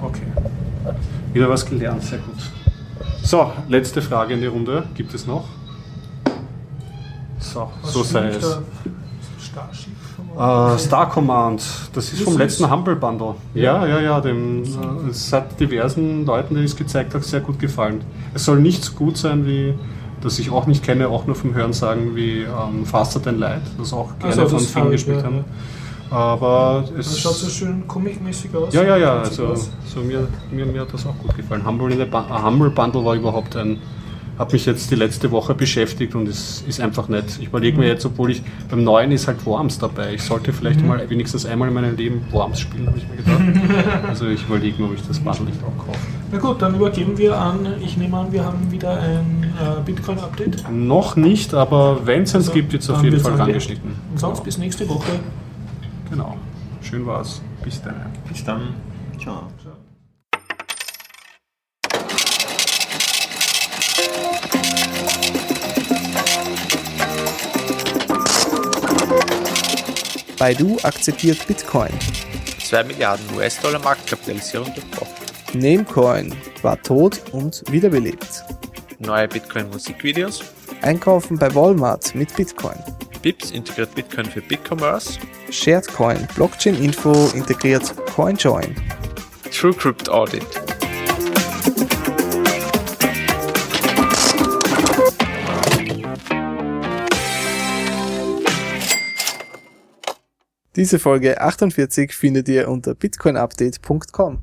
okay. Wieder was gelernt, sehr gut. So, letzte Frage in die Runde. Gibt es noch? So, Was so sei es. da? Äh, Star Command, das ist vom letzten Humble Bundle. Ja, ja, ja, dem, äh, es hat diversen Leuten, die es gezeigt habe, sehr gut gefallen. Es soll nicht so gut sein wie, das ich auch nicht kenne, auch nur vom Hören sagen, wie ähm, Faster Than Light, das auch gerne Also, von ich, gespielt ja, haben. Aber es. Das schaut so schön comic-mäßig aus. ja, ja, ja, also so mir, mir, mir hat das auch gut gefallen. Humble, in the Bun- äh, Humble Bundle war überhaupt ein, hat mich jetzt die letzte Woche beschäftigt und es ist einfach nett. Ich überlege mir jetzt, obwohl ich beim neuen ist halt Worms dabei. Ich sollte vielleicht mal wenigstens einmal in meinem Leben Worms spielen, habe ich mir gedacht. also ich überlege mir, ob ich das Bundle nicht auch kaufe. Na gut, dann übergeben wir an, ich nehme an, wir haben wieder ein äh, Bitcoin-Update. Noch nicht, aber wenn es eins Also, gibt, wird es auf jeden Fall angehen. rangeschnitten. Und sonst bis nächste Woche. Genau. Schön war's. Bis dann. Bis dann. Ciao. Baidu akzeptiert Bitcoin. 2 Milliarden US-Dollar Marktkapitalisierung durchbrochen. Namecoin war tot und wiederbelebt. Neue Bitcoin-Musikvideos. Einkaufen bei Walmart mit Bitcoin. Bips integriert Bitcoin für BigCommerce. Sharedcoin Blockchain Info integriert CoinJoin. TrueCrypt Audit. Diese Folge 48 findet ihr unter bitcoinupdate.com.